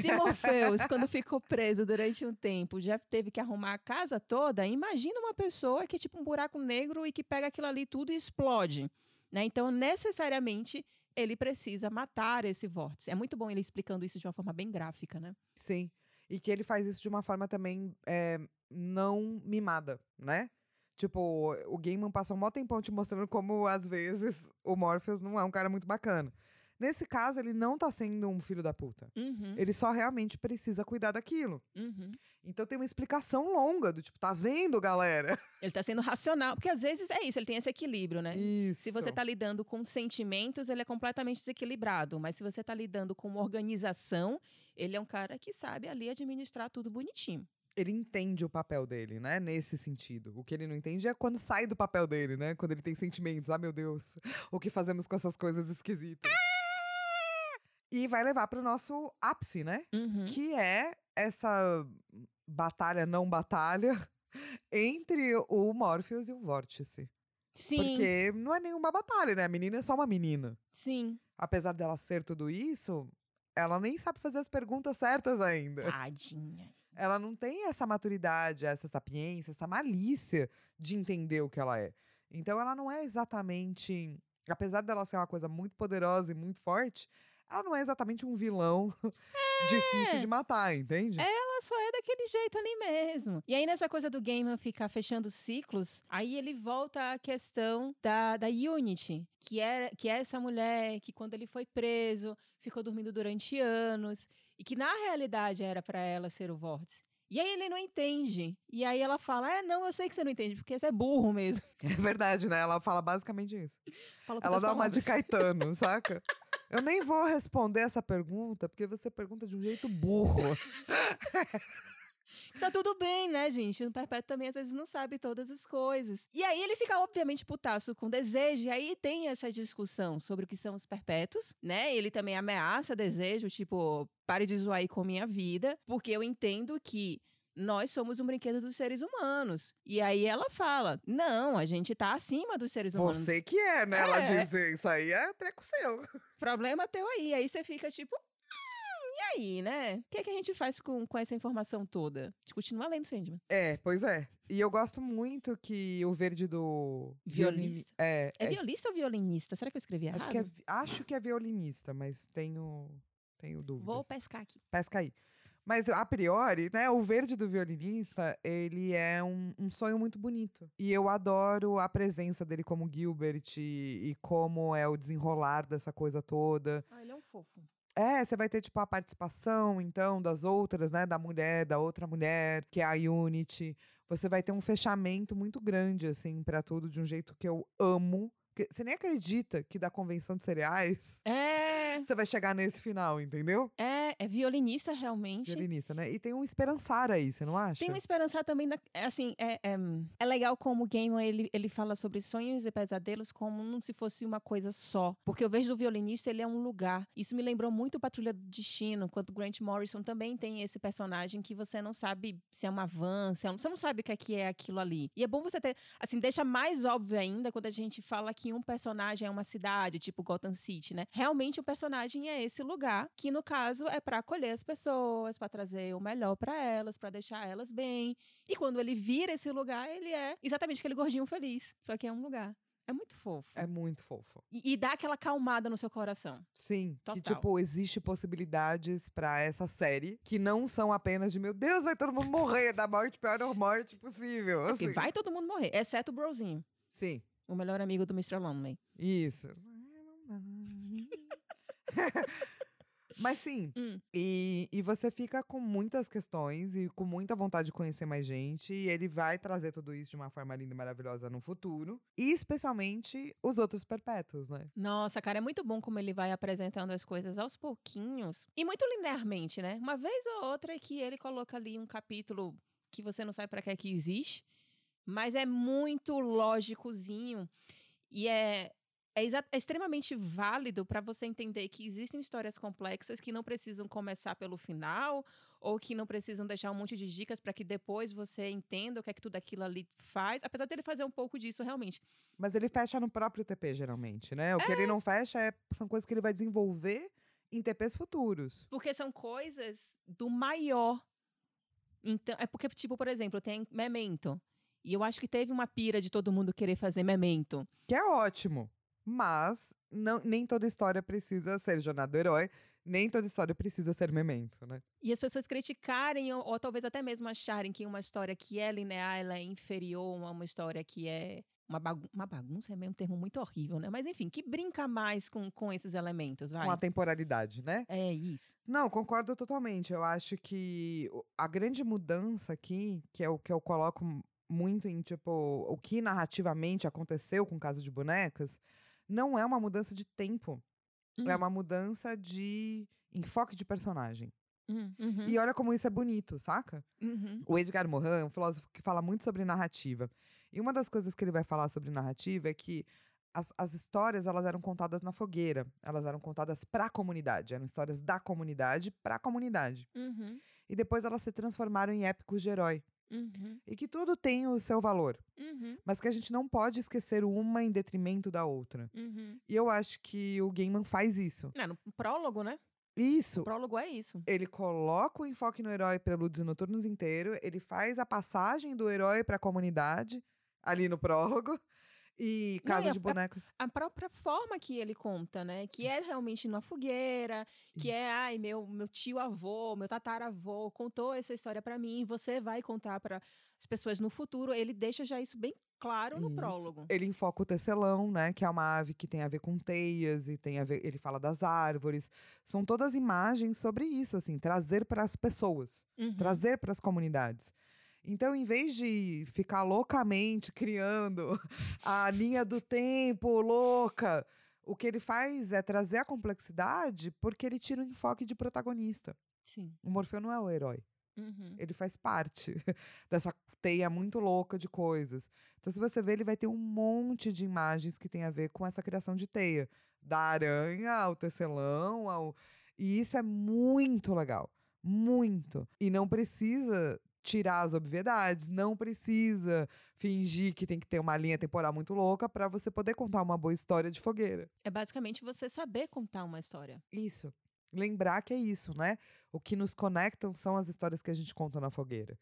se Morpheus, quando ficou preso durante um tempo, já teve que arrumar a casa toda, imagina uma pessoa que é tipo um buraco negro e que pega aquilo ali tudo e explode. Né? Então, necessariamente, ele precisa matar esse vórtice. É muito bom ele explicando isso de uma forma bem gráfica, né? Sim. E que ele faz isso de uma forma também é, não mimada, né? Tipo, o Gaiman passou um maior tempão te mostrando como, às vezes, o Morpheus não é um cara muito bacana. Nesse caso, ele não tá sendo um filho da puta. Uhum, Ele só realmente precisa cuidar daquilo. uhum. Então tem uma explicação longa do tipo, tá vendo, galera? Ele tá sendo racional. Porque às vezes é isso, ele tem esse equilíbrio, né? Isso. Se você tá lidando com sentimentos, ele é completamente desequilibrado. Mas se você tá lidando com uma organização, ele é um cara que sabe ali administrar tudo bonitinho. Ele entende o papel dele, né? Nesse sentido. O que ele não entende é quando sai do papel dele, né? Quando ele tem sentimentos. Ah, meu Deus, o que fazemos com essas coisas esquisitas? E vai levar pro nosso ápice, né? Uhum. que é essa batalha não batalha entre o Morpheus e o Vórtice. Sim, Porque não é nenhuma batalha, né? A menina é só uma menina. sim. Apesar dela ser tudo isso, ela nem sabe fazer as perguntas certas ainda. Tadinha. Ela não tem essa maturidade, essa sapiência, essa malícia de entender o que ela é. Então ela não é exatamente. Apesar dela ser uma coisa muito poderosa e muito forte, ela não é exatamente um vilão difícil de matar, entende? Ela só é daquele jeito ali mesmo. E aí, nessa coisa do Gaiman ficar fechando ciclos, aí ele volta à questão da, da Unity, que é, que é essa mulher que, quando ele foi preso, ficou dormindo durante anos, e que na realidade era para ela ser o vórtice. E aí ele não entende. E aí ela fala: É, não, eu sei que você não entende, porque você é burro mesmo. É verdade, né? Ela fala basicamente isso. Fala Ela dá uma de palavras. Caetano, saca? Eu nem vou responder essa pergunta, porque você pergunta de um jeito burro. Tá tudo bem, né, gente? O Perpétuo também às vezes não sabe todas as coisas. E aí ele fica, obviamente, putaço com desejo. E aí tem essa discussão sobre o que são os perpétuos, né? Ele também ameaça desejo, tipo, pare de zoar aí com minha vida, porque eu entendo que. Nós somos um brinquedo dos seres humanos. E aí ela fala: não, a gente tá acima dos seres humanos. Você que é, né? Ela É. diz isso aí é treco seu. Problema teu aí. Aí você fica tipo. "Hum, e aí, né? O que, é que a gente faz com, com essa informação toda? A gente continua lendo Sandman. É, pois é. E eu gosto muito que o verde do. violini- Violista. É, É é- violista ou violinista? Será que eu escrevi errado? acho, que é, acho que é violinista, mas tenho, tenho dúvidas. Vou pescar aqui. Pesca aí. Mas, a priori, né, o verde do violinista, ele é um, um sonho muito bonito. E eu adoro a presença dele como Gilbert e, e como é o desenrolar dessa coisa toda. Ah, ele é um fofo. É, você vai ter, tipo, a participação, então, das outras, né? Da mulher, da outra mulher, que é a Unity. Você vai ter um fechamento muito grande, assim, pra tudo, de um jeito que eu amo. Que Você nem acredita que da convenção de cereais É, você vai chegar nesse final, entendeu? é, é violinista realmente. Violinista, né? E tem um esperançar aí, você não acha? Tem um esperançar também, na, é assim, é, é, é legal como o Gaiman, ele, ele fala sobre sonhos e pesadelos como se fosse uma coisa só. Porque eu vejo do violinista, ele é um lugar. Isso me lembrou muito Patrulha do Destino, quando Grant Morrison também tem esse personagem que você não sabe se é uma van, se é um, você não sabe o que é, que é aquilo ali. E é bom você ter, assim, deixa mais óbvio ainda quando a gente fala que um personagem é uma cidade, tipo Gotham City, né? Realmente o personagem é esse lugar, que no caso é pra acolher as pessoas, pra trazer o melhor pra elas, pra deixar elas bem. E quando ele vira esse lugar, ele é exatamente aquele gordinho feliz, só que é um lugar. É muito fofo. É muito fofo. E, e dá aquela calmada no seu coração. Sim, que Total. tipo, existe possibilidades pra essa série que não são apenas de meu Deus, vai todo mundo morrer da morte, pior morte possível. É assim. vai todo mundo morrer, exceto o Brozinho, Sim, o melhor amigo do Mr. Lonely. isso. Mas sim, Hum. e, e você fica com muitas questões e com muita vontade de conhecer mais gente. E ele vai trazer tudo isso de uma forma linda e maravilhosa no futuro. E especialmente os outros perpétuos, né? Nossa, cara, é muito bom como ele vai apresentando as coisas aos pouquinhos. E muito linearmente, né? Uma vez ou outra é que ele coloca ali um capítulo que você não sabe pra que é que existe, mas é muito lógicozinho. E é, é, é extremamente válido para você entender que existem histórias complexas que não precisam começar pelo final ou que não precisam deixar um monte de dicas para que depois você entenda o que é que tudo aquilo ali faz. Apesar dele fazer um pouco disso realmente. Mas ele fecha no próprio TP, geralmente, né? O que ele não fecha é, são coisas que ele vai desenvolver em TPs futuros. Porque são coisas do maior. Então, é porque, tipo, por exemplo, tem Memento. E eu acho que teve uma pira de todo mundo querer fazer Memento. Que é ótimo. Mas não, nem toda história precisa ser jornada do herói, nem toda história precisa ser memento, né? E as pessoas criticarem, ou, ou talvez até mesmo acharem que uma história que é linear, ela é inferior a uma história que é uma, bagun uma bagunça é mesmo um termo muito horrível, né? Mas enfim, que brinca mais com, com esses elementos, vai. Com a temporalidade, né? É isso. Não, concordo totalmente. Eu acho que a grande mudança aqui, que é o que eu coloco muito em, tipo, o que narrativamente aconteceu com Casa de Bonecas, não é uma mudança de tempo. É Hum. uma mudança de enfoque de personagem. Hum, uhum, E olha como isso é bonito, saca? uhum. O Edgar Morin é um filósofo que fala muito sobre narrativa. E uma das coisas que ele vai falar sobre narrativa é que as, as histórias elas eram contadas na fogueira, elas eram contadas para a comunidade, eram histórias da comunidade para a comunidade. Uhum, E depois elas se transformaram em épicos de herói. Uhum, E que tudo tem o seu valor, uhum, mas que a gente não pode esquecer uma em detrimento da outra. uhum. E eu acho que o Gaiman faz isso. É, no prólogo, né? Isso. O prólogo é isso. Ele coloca o enfoque no herói Preludes e Noturnos inteiro, ele faz a passagem do herói para a comunidade, ali no prólogo, e Não, Casa e a- de Bonecas. a própria forma que ele conta, né? Que é realmente numa fogueira, que é, ai, meu, meu tio avô, meu tataravô contou essa história pra mim, você vai contar para as pessoas no futuro. Ele deixa já isso bem claro no Isso. prólogo. Ele enfoca o tecelão, né? Que é uma ave que tem a ver com teias e tem a ver. Ele fala das árvores. São todas imagens sobre isso, assim, trazer para as pessoas. Uhum. trazer para as comunidades. Então, em vez de ficar loucamente criando a linha do tempo louca, o que ele faz é trazer a complexidade porque ele tira o enfoque de protagonista. Sim. O Morfeu não é o herói, Uhum. ele faz parte dessa teia muito louca de coisas. Então, se você ver, ele vai ter um monte de imagens que tem a ver com essa criação de teia, da aranha ao tecelão, ao e isso é muito legal, muito. E não precisa tirar as obviedades, não precisa fingir que tem que ter uma linha temporal muito louca para você poder contar uma boa história de fogueira. É basicamente você saber contar uma história. Isso. Lembrar que é isso, né? O que nos conectam são as histórias que a gente conta na fogueira.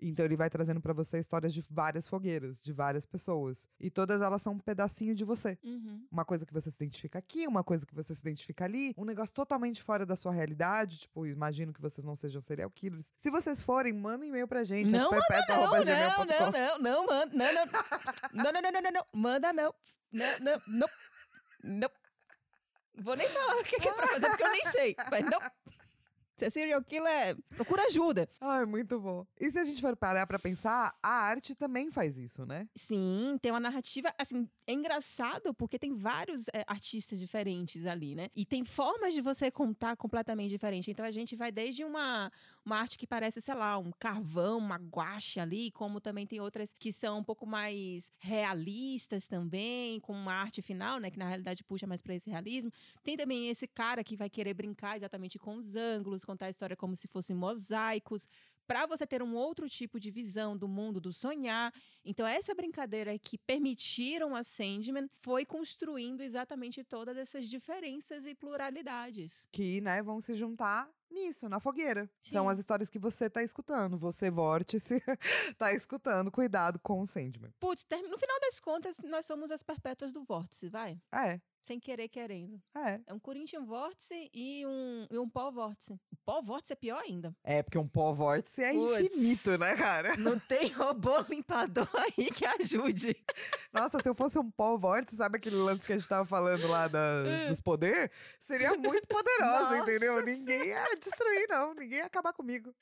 Então ele vai trazendo para você histórias de várias fogueiras, de várias pessoas. E todas elas são um pedacinho de você. Uhum. Uma coisa que você se identifica aqui, uma coisa que você se identifica ali, um negócio totalmente fora da sua realidade. Tipo, imagino que vocês não sejam serial killers. Se vocês forem, mandem e-mail pra gente. Não, manda não, não, não, não, não, manda, não, não. não, não, não, não, não, não, manda não. Não, não, não. Não. Vou nem falar o que é pra fazer, porque eu nem sei. Mas não. Se é serial killer, procura ajuda. Ai, muito bom. E se a gente for parar pra pensar, a arte também faz isso, né? Sim, tem uma narrativa, assim, é engraçado porque tem vários é, artistas diferentes ali, né? E tem formas de você contar completamente diferente. Então a gente vai desde uma, uma arte que parece, sei lá, um carvão, uma guache ali, como também tem outras que são um pouco mais realistas também, com uma arte final, né? Que na realidade puxa mais para esse realismo. Tem também esse cara que vai querer brincar exatamente com os ângulos, contar a história como se fossem mosaicos, para você ter um outro tipo de visão do mundo, do sonhar. Então, essa brincadeira que permitiram a Sandman foi construindo exatamente todas essas diferenças e pluralidades. Que, né, vão se juntar nisso, na fogueira. São Sim. as histórias que você tá escutando. Você, vórtice, tá escutando. Cuidado com o Sandman. Putz, no final das contas, nós somos as perpétuas do vórtice, vai? É, Sem querer, querendo. é. É um Corinthian vórtice e um, e um pó vórtice. O pó vórtice é pior ainda. É, porque um pó vórtice é Puts. infinito, né, cara? Não tem robô limpador aí que ajude. Nossa, se eu fosse um pó vórtice, sabe aquele lance que a gente tava falando lá das- dos poder? Seria muito poderosa, entendeu? Ninguém ia destruir, não. Ninguém ia acabar comigo.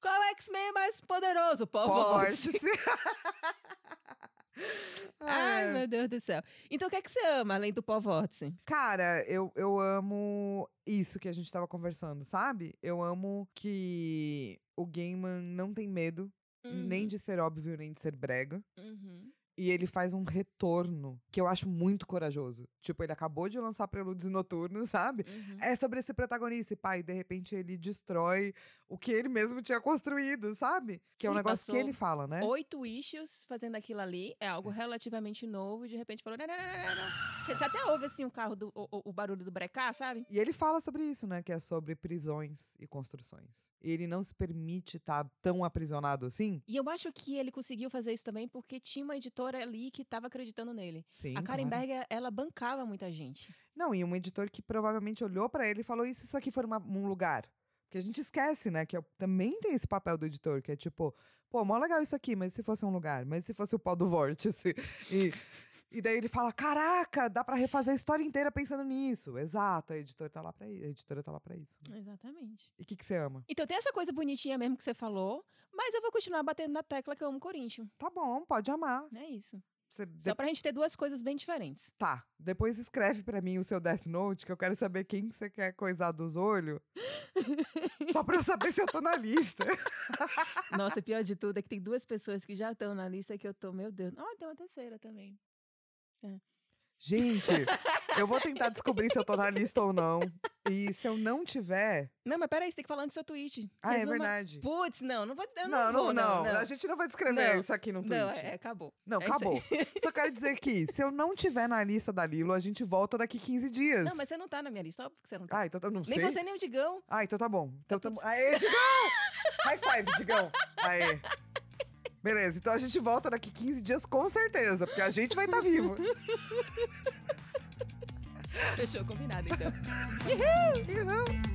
Qual X-Men é mais poderoso? Pó, Pó vórtice. vórtice. Ai, É. meu Deus do céu. Então, o que é que você ama, além do pó vórtice? Cara, eu, eu amo isso que a gente tava conversando, sabe? Eu amo que o Gaiman não tem medo nem de ser óbvio, nem de ser brega. Uhum. E ele faz um retorno que eu acho muito corajoso. Tipo, ele acabou de lançar Prelúdios Noturnos, sabe? Uhum. É sobre esse protagonista. E, pai, de repente ele destrói o que ele mesmo tinha construído, sabe? Que é um Sim, negócio que ele fala, né? Oito issues fazendo aquilo ali é algo relativamente novo e de repente falou: não, não, não, não, não. Você até ouve assim o carro, do, o, o- barulho do brecar, sabe? E ele fala sobre isso, né? Que é sobre prisões e construções. E ele não se permite estar tão aprisionado assim. E eu acho que ele conseguiu fazer isso também porque tinha uma editora editora ali que tava acreditando nele. Sim, a Karen claro. Berger, ela bancava muita gente. Não, e um editor que provavelmente olhou pra ele e falou: se isso aqui for uma- um lugar? Porque a gente esquece, né? Que é- também tem esse papel do editor, que é tipo, pô, mó legal isso aqui, mas se fosse um lugar? Mas se fosse o pó do vórtice? E, e daí ele fala: caraca, dá pra refazer a história inteira pensando nisso. Exato, a editora tá lá pra isso. A editora tá lá pra isso. Exatamente. E o que, que você ama? Então tem essa coisa bonitinha mesmo que você falou, mas eu vou continuar batendo na tecla que eu amo Corinthians. Tá bom, pode amar. É isso. Você Só pra gente ter duas coisas bem diferentes. Tá, depois escreve pra mim o seu Death Note, que eu quero saber quem que você quer coisar dos olhos. Só pra eu saber se eu tô na lista. Nossa, pior de tudo é que tem duas pessoas que já estão na lista que eu tô, meu Deus. Ah, tem uma terceira também. Gente, eu vou tentar descobrir se eu tô na lista ou não. E se eu não tiver. Não, mas peraí, você tem que falar no seu tweet. Ah, é verdade. Putz, não, não vou dizer. Não, não, vou, não, não, não. A gente não vai descrever Não, isso aqui no tweet. Não, é, acabou. Não, É acabou. Só quero dizer que se eu não tiver na lista da Lilo, a gente volta daqui 15 dias. Não, mas você não tá na minha lista, óbvio que você não tá. Ah, então eu não nem sei. você, nem o Digão. Ah, então tá bom. Então Tá tudo- Aê, Digão! High five, Digão. Aê. Beleza, então a gente volta daqui 15 dias com certeza, porque a gente vai estar vivo. Fechou, combinado então. Uhul.